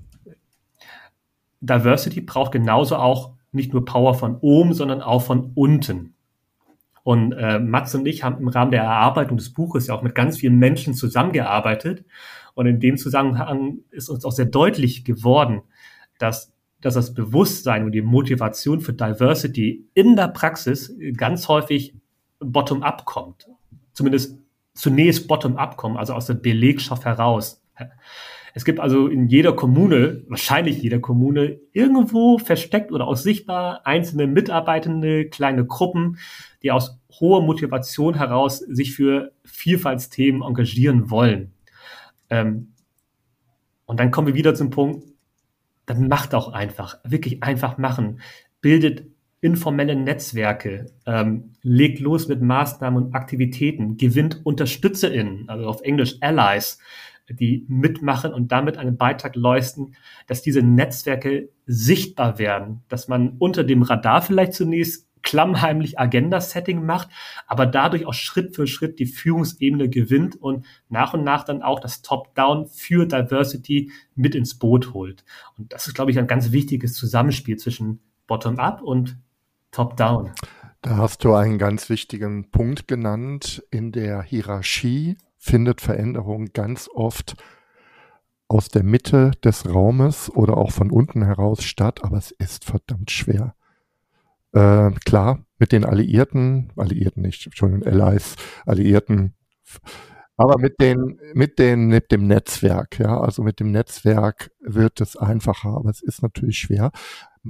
Diversity braucht genauso auch nicht nur Power von oben, sondern auch von unten. Und äh, Mats und ich haben im Rahmen der Erarbeitung des Buches ja auch mit ganz vielen Menschen zusammengearbeitet. Und in dem Zusammenhang ist uns auch sehr deutlich geworden, dass, dass das Bewusstsein und die Motivation für Diversity in der Praxis ganz häufig bottom-up kommt. Zumindest zunächst bottom-up kommt, also aus der Belegschaft heraus. Es gibt also in jeder Kommune, wahrscheinlich jeder Kommune, irgendwo versteckt oder auch sichtbar einzelne Mitarbeitende, kleine Gruppen, die aus hoher Motivation heraus sich für Vielfaltsthemen engagieren wollen. Ähm, und dann kommen wir wieder zum Punkt, dann macht auch einfach, wirklich einfach machen. Bildet informelle Netzwerke, ähm, legt los mit Maßnahmen und Aktivitäten, gewinnt UnterstützerInnen, also auf Englisch Allies, die mitmachen und damit einen Beitrag leisten, dass diese Netzwerke sichtbar werden, dass man unter dem Radar vielleicht zunächst klammheimlich Agenda-Setting macht, aber dadurch auch Schritt für Schritt die Führungsebene gewinnt und nach und nach dann auch das Top-Down für Diversity mit ins Boot holt. Und das ist, glaube ich, ein ganz wichtiges Zusammenspiel zwischen Bottom-up und Top-down. Da hast du einen ganz wichtigen Punkt genannt. In der Hierarchie findet Veränderung ganz oft aus der Mitte des Raumes oder auch von unten heraus statt, aber es ist verdammt schwer. Äh, klar, mit den Alliierten, Alliierten nicht, Entschuldigung, Allies, Alliierten, aber mit den, mit den, mit dem Netzwerk, ja, also mit dem Netzwerk wird es einfacher, aber es ist natürlich schwer.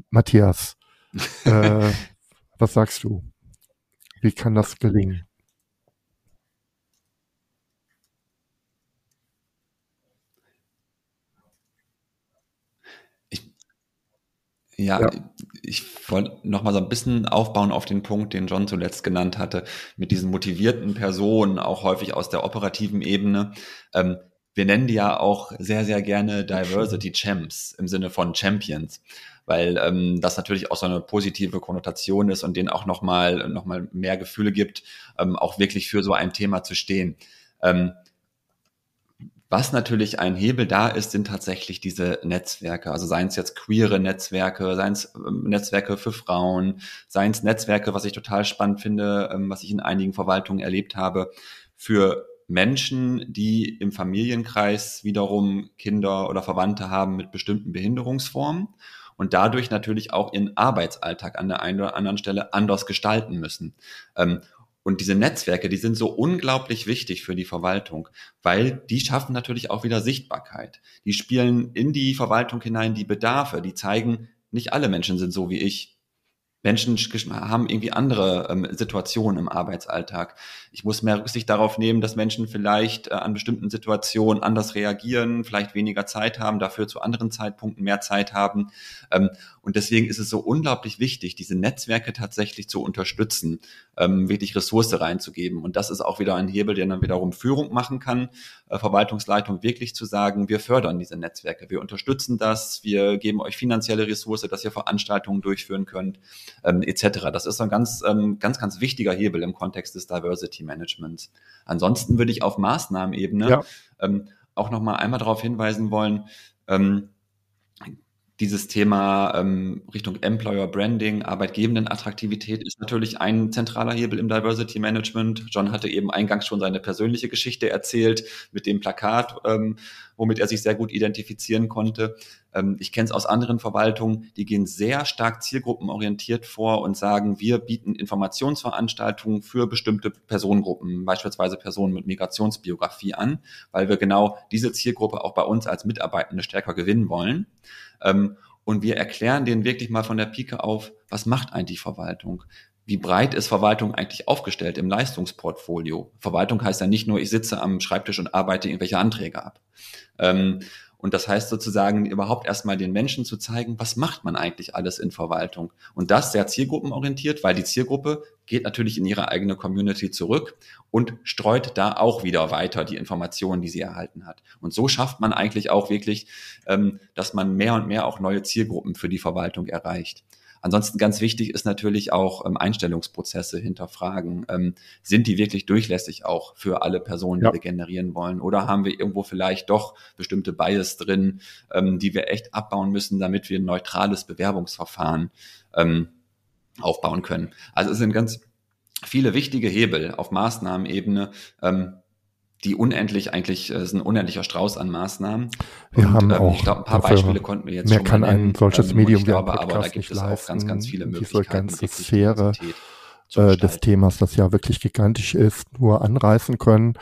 Matthias, äh, was sagst du? Wie kann das gelingen? Ja, ja. ich wollte noch mal so ein bisschen aufbauen auf den Punkt, den John zuletzt genannt hatte, mit diesen motivierten Personen, auch häufig aus der operativen Ebene. Ähm, wir nennen die ja auch sehr, sehr gerne Diversity Champs im Sinne von Champions, weil ähm, das natürlich auch so eine positive Konnotation ist und denen auch noch mal, noch mal mehr Gefühle gibt, ähm, auch wirklich für so ein Thema zu stehen. Ähm, was natürlich ein Hebel da ist, sind tatsächlich diese Netzwerke. Also seien es jetzt queere Netzwerke, seien es ähm, Netzwerke für Frauen, seien es Netzwerke, was ich total spannend finde, ähm, was ich in einigen Verwaltungen erlebt habe, für Menschen, die im Familienkreis wiederum Kinder oder Verwandte haben mit bestimmten Behinderungsformen und dadurch natürlich auch ihren Arbeitsalltag an der einen oder anderen Stelle anders gestalten müssen. Und diese Netzwerke, die sind so unglaublich wichtig für die Verwaltung, weil die schaffen natürlich auch wieder Sichtbarkeit. Die spielen in die Verwaltung hinein die Bedarfe, die zeigen, nicht alle Menschen sind so wie ich. Menschen haben irgendwie andere ähm, Situationen im Arbeitsalltag. Ich muss mehr Rücksicht darauf nehmen, dass Menschen vielleicht äh, an bestimmten Situationen anders reagieren, vielleicht weniger Zeit haben, dafür zu anderen Zeitpunkten mehr Zeit haben. Ähm, und deswegen ist es so unglaublich wichtig, diese Netzwerke tatsächlich zu unterstützen, ähm, wirklich Ressource reinzugeben. Und das ist auch wieder ein Hebel, der dann wiederum Führung machen kann, äh, Verwaltungsleitung wirklich zu sagen, wir fördern diese Netzwerke, wir unterstützen das, wir geben euch finanzielle Ressource, dass ihr Veranstaltungen durchführen könnt, ähm, etc. Das ist ein ganz, ähm, ganz, ganz wichtiger Hebel im Kontext des Diversity Managements. Ansonsten würde ich auf Maßnahmenebene ja. ähm, auch nochmal einmal darauf hinweisen wollen, ähm, dieses Thema ähm, Richtung Employer Branding, Arbeitgebenden-Attraktivität ist natürlich ein zentraler Hebel im Diversity Management. John hatte eben eingangs schon seine persönliche Geschichte erzählt mit dem Plakat, ähm, womit er sich sehr gut identifizieren konnte. Ähm, ich kenne es aus anderen Verwaltungen, die gehen sehr stark zielgruppenorientiert vor und sagen, wir bieten Informationsveranstaltungen für bestimmte Personengruppen, beispielsweise Personen mit Migrationsbiografie an, weil wir genau diese Zielgruppe auch bei uns als Mitarbeitende stärker gewinnen wollen. Ähm, und wir erklären denen wirklich mal von der Pike auf, was macht eigentlich Verwaltung? Wie breit ist Verwaltung eigentlich aufgestellt im Leistungsportfolio? Verwaltung heißt ja nicht nur, ich sitze am Schreibtisch und arbeite irgendwelche Anträge ab. Ähm, und das heißt sozusagen überhaupt erstmal den Menschen zu zeigen, was macht man eigentlich alles in Verwaltung? Und das sehr zielgruppenorientiert, weil die Zielgruppe geht natürlich in ihre eigene Community zurück und streut da auch wieder weiter die Informationen, die sie erhalten hat. Und so schafft man eigentlich auch wirklich, ähm, dass man mehr und mehr auch neue Zielgruppen für die Verwaltung erreicht. Ansonsten ganz wichtig ist natürlich auch ähm, Einstellungsprozesse hinterfragen. Ähm, sind die wirklich durchlässig auch für alle Personen, die ja. wir generieren wollen? Oder haben wir irgendwo vielleicht doch bestimmte Bias drin, die wir echt abbauen müssen, damit wir ein neutrales Bewerbungsverfahren aufbauen können? Also es sind ganz viele wichtige Hebel auf Maßnahmenebene, ähm, die unendlich eigentlich, äh, ist ein unendlicher Strauß an Maßnahmen. Wir und, haben ähm, auch ich glaube, ein paar Beispiele konnten wir jetzt mehr schon kann nennen, ein solches ähm, Medium glaube, aber da gibt es auch ganz, ganz viele Möglichkeiten. Diese ganze Sphäre äh, des Themas, das ja wirklich gigantisch ist, nur anreißen können.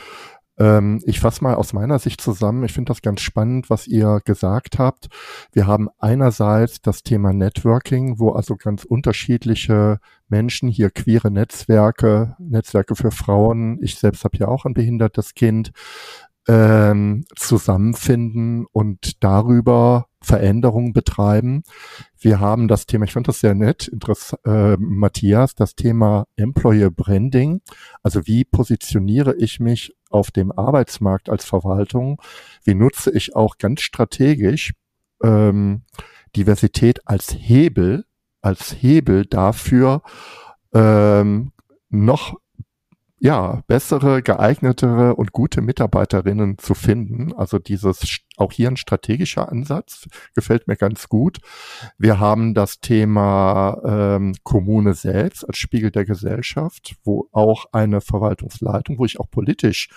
Ähm, ich fasse mal aus meiner Sicht zusammen. Ich finde das ganz spannend, was ihr gesagt habt. Wir haben einerseits das Thema Networking, wo also ganz unterschiedliche Menschen, hier queere Netzwerke, Netzwerke für Frauen, ich selbst habe ja auch ein behindertes Kind, ähm, zusammenfinden und darüber Veränderungen betreiben. Wir haben das Thema, ich fand das sehr nett, Interess äh, Matthias, das Thema Employer Branding. Also wie positioniere ich mich auf dem Arbeitsmarkt als Verwaltung? Wie nutze ich auch ganz strategisch ähm, Diversität als Hebel, als Hebel dafür, ähm, noch ja, bessere, geeignetere und gute Mitarbeiterinnen zu finden. Also dieses, auch hier ein strategischer Ansatz, gefällt mir ganz gut. Wir haben das Thema ähm, Kommune selbst als Spiegel der Gesellschaft, wo auch eine Verwaltungsleitung, wo ich auch politisch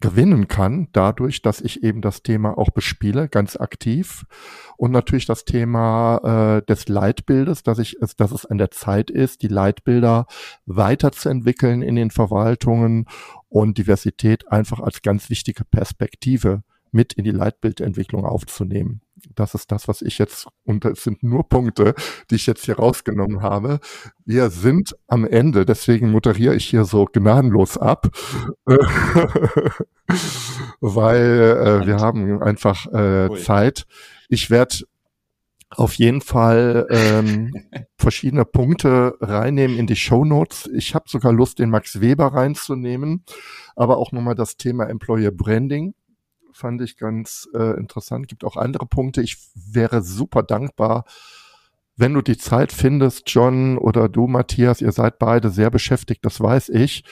gewinnen kann, dadurch, dass ich eben das Thema auch bespiele, ganz aktiv. Und natürlich das Thema äh, des Leitbildes, dass ich, dass es an der Zeit ist, die Leitbilder weiterzuentwickeln in den Verwaltungen und Diversität einfach als ganz wichtige Perspektive mit in die Leitbildentwicklung aufzunehmen. Das ist das, was ich jetzt, und es sind nur Punkte, die ich jetzt hier rausgenommen habe. Wir sind am Ende, deswegen moderiere ich hier so gnadenlos ab, weil äh, wir haben einfach äh, Zeit. Ich werde auf jeden Fall ähm, verschiedene Punkte reinnehmen in die Show Notes. Ich habe sogar Lust, den Max Weber reinzunehmen, aber auch nochmal das Thema Employer Branding fand ich ganz äh, interessant. Gibt auch andere Punkte. Ich wäre super dankbar, wenn du die Zeit findest, John oder du, Matthias, ihr seid beide sehr beschäftigt, das weiß ich.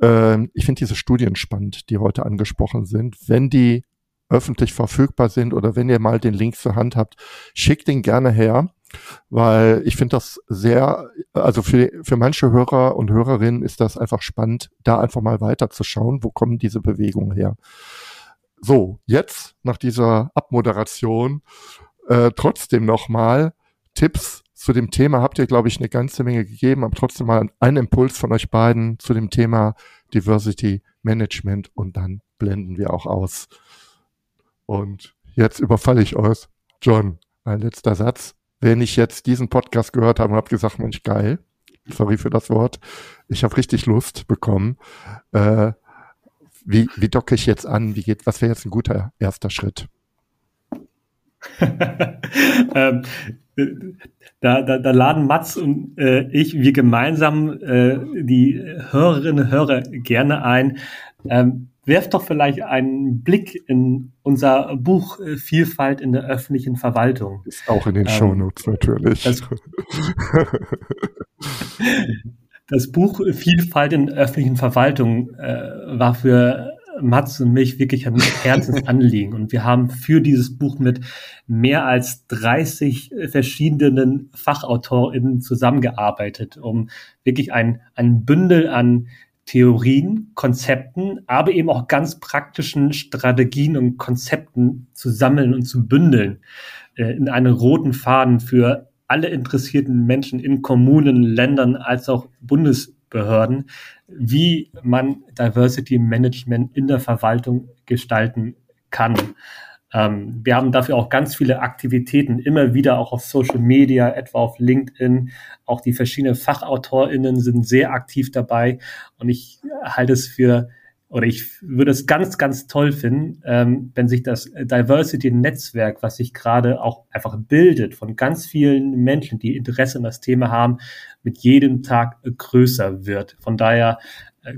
Äh, ich finde diese Studien spannend, die heute angesprochen sind. Wenn die öffentlich verfügbar sind oder wenn ihr mal den Link zur Hand habt, schickt den gerne her, weil ich finde das sehr, also für, für manche Hörer und Hörerinnen ist das einfach spannend, da einfach mal weiterzuschauen, wo kommen diese Bewegungen her. So, jetzt nach dieser Abmoderation äh, trotzdem nochmal Tipps zu dem Thema habt ihr, glaube ich, eine ganze Menge gegeben, aber trotzdem mal einen Impuls von euch beiden zu dem Thema Diversity Management und dann blenden wir auch aus. Und jetzt überfalle ich euch. John, ein letzter Satz. Wenn ich jetzt diesen Podcast gehört habe und habe gesagt, Mensch, geil, sorry für das Wort, ich habe richtig Lust bekommen, äh, wie, wie docke ich jetzt an? Wie geht, was wäre jetzt ein guter erster Schritt? ähm, da, da, da laden Mats und äh, ich, wir gemeinsam äh, die Hörerinnen und Hörer gerne ein. Ähm, werft doch vielleicht einen Blick in unser Buch äh, Vielfalt in der öffentlichen Verwaltung. Ist auch in den ähm, Shownotes natürlich. Das, Das Buch Vielfalt in öffentlichen Verwaltung äh, war für Mats und mich wirklich ein Herzensanliegen. Und wir haben für dieses Buch mit mehr als 30 verschiedenen FachautorInnen zusammengearbeitet, um wirklich ein, ein Bündel an Theorien, Konzepten, aber eben auch ganz praktischen Strategien und Konzepten zu sammeln und zu bündeln äh, in einen roten Faden für alle interessierten Menschen in Kommunen, Ländern als auch Bundesbehörden, wie man Diversity Management in der Verwaltung gestalten kann. Ähm, wir haben dafür auch ganz viele Aktivitäten, immer wieder auch auf Social Media, etwa auf LinkedIn. Auch die verschiedenen FachautorInnen sind sehr aktiv dabei. Und ich halte es für oder ich würde es ganz, ganz toll finden, ähm, wenn sich das Diversity-Netzwerk, was sich gerade auch einfach bildet von ganz vielen Menschen, die Interesse an das Thema haben, mit jedem Tag größer wird. Von daher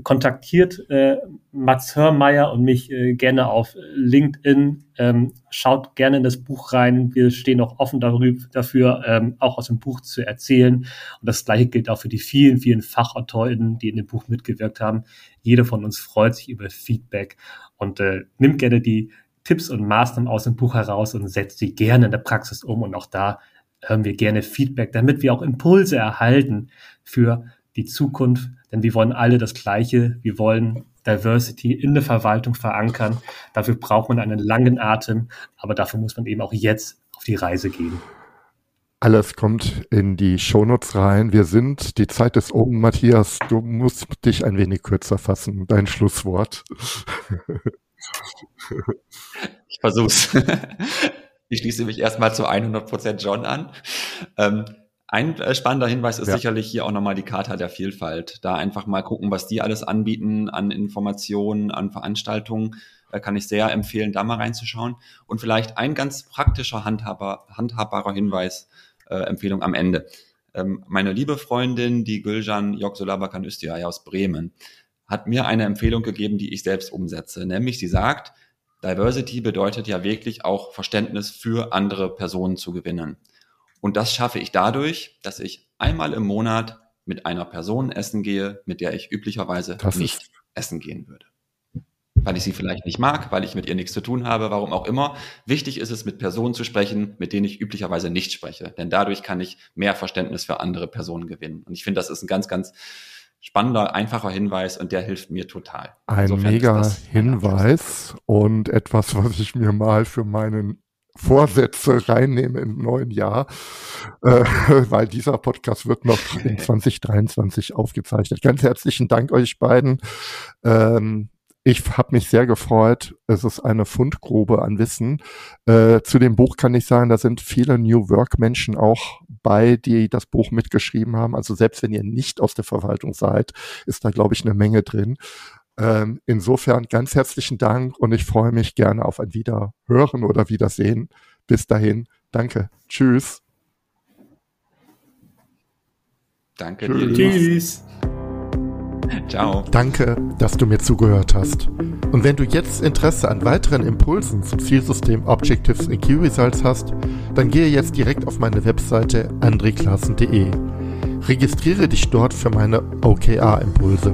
kontaktiert äh, Mats Hörmeier und mich äh, gerne auf LinkedIn. Ähm, schaut gerne in das Buch rein. Wir stehen auch offen darüber, dafür, ähm, auch aus dem Buch zu erzählen. Und das gleiche gilt auch für die vielen, vielen FachautorInnen, die in dem Buch mitgewirkt haben. Jeder von uns freut sich über Feedback und äh, nimmt gerne die Tipps und Maßnahmen aus dem Buch heraus und setzt sie gerne in der Praxis um. Und auch da hören wir gerne Feedback, damit wir auch Impulse erhalten für die Zukunft, denn wir wollen alle das Gleiche. Wir wollen Diversity in der Verwaltung verankern. Dafür braucht man einen langen Atem, aber dafür muss man eben auch jetzt auf die Reise gehen. Alles kommt in die Shownotes rein. Wir sind, die Zeit ist um. Matthias, du musst dich ein wenig kürzer fassen. Dein Schlusswort. Ich versuch's. Ich schließe mich erstmal zu 100% John an. Ähm, ein äh, spannender Hinweis ist ja. sicherlich hier auch nochmal die Charta der Vielfalt. Da einfach mal gucken, was die alles anbieten an Informationen, an Veranstaltungen. Da kann ich sehr empfehlen, da mal reinzuschauen. Und vielleicht ein ganz praktischer, handhabbar, handhabbarer Hinweis, äh, Empfehlung am Ende. Ähm, meine liebe Freundin, die Gülcan Yoksulabakan Üstiay aus Bremen, hat mir eine Empfehlung gegeben, die ich selbst umsetze. Nämlich sie sagt, Diversity bedeutet ja wirklich auch Verständnis für andere Personen zu gewinnen. Und das schaffe ich dadurch, dass ich einmal im Monat mit einer Person essen gehe, mit der ich üblicherweise das nicht essen gehen würde. Weil ich sie vielleicht nicht mag, weil ich mit ihr nichts zu tun habe, warum auch immer. Wichtig ist es, mit Personen zu sprechen, mit denen ich üblicherweise nicht spreche. Denn dadurch kann ich mehr Verständnis für andere Personen gewinnen. Und ich finde, das ist ein ganz, ganz spannender, einfacher Hinweis und der hilft mir total. Ein Insofern mega Hinweis und etwas, was ich mir mal für meinen Vorsätze reinnehmen im neuen Jahr, äh, weil dieser Podcast wird noch in 2023 aufgezeichnet. Ganz herzlichen Dank euch beiden. Ähm, ich habe mich sehr gefreut. Es ist eine Fundgrube an Wissen. Äh, zu dem Buch kann ich sagen, da sind viele New Work Menschen auch bei, die das Buch mitgeschrieben haben. Also selbst wenn ihr nicht aus der Verwaltung seid, ist da, glaube ich, eine Menge drin. Ähm, insofern ganz herzlichen Dank und ich freue mich gerne auf ein Wiederhören oder Wiedersehen. Bis dahin, danke. Tschüss. Danke dir. Tschüss. Ciao. Danke, dass du mir zugehört hast. Und wenn du jetzt Interesse an weiteren Impulsen zum Zielsystem Objectives in Key Results hast, dann gehe jetzt direkt auf meine Webseite andreklassen.de. Registriere dich dort für meine OKR-Impulse.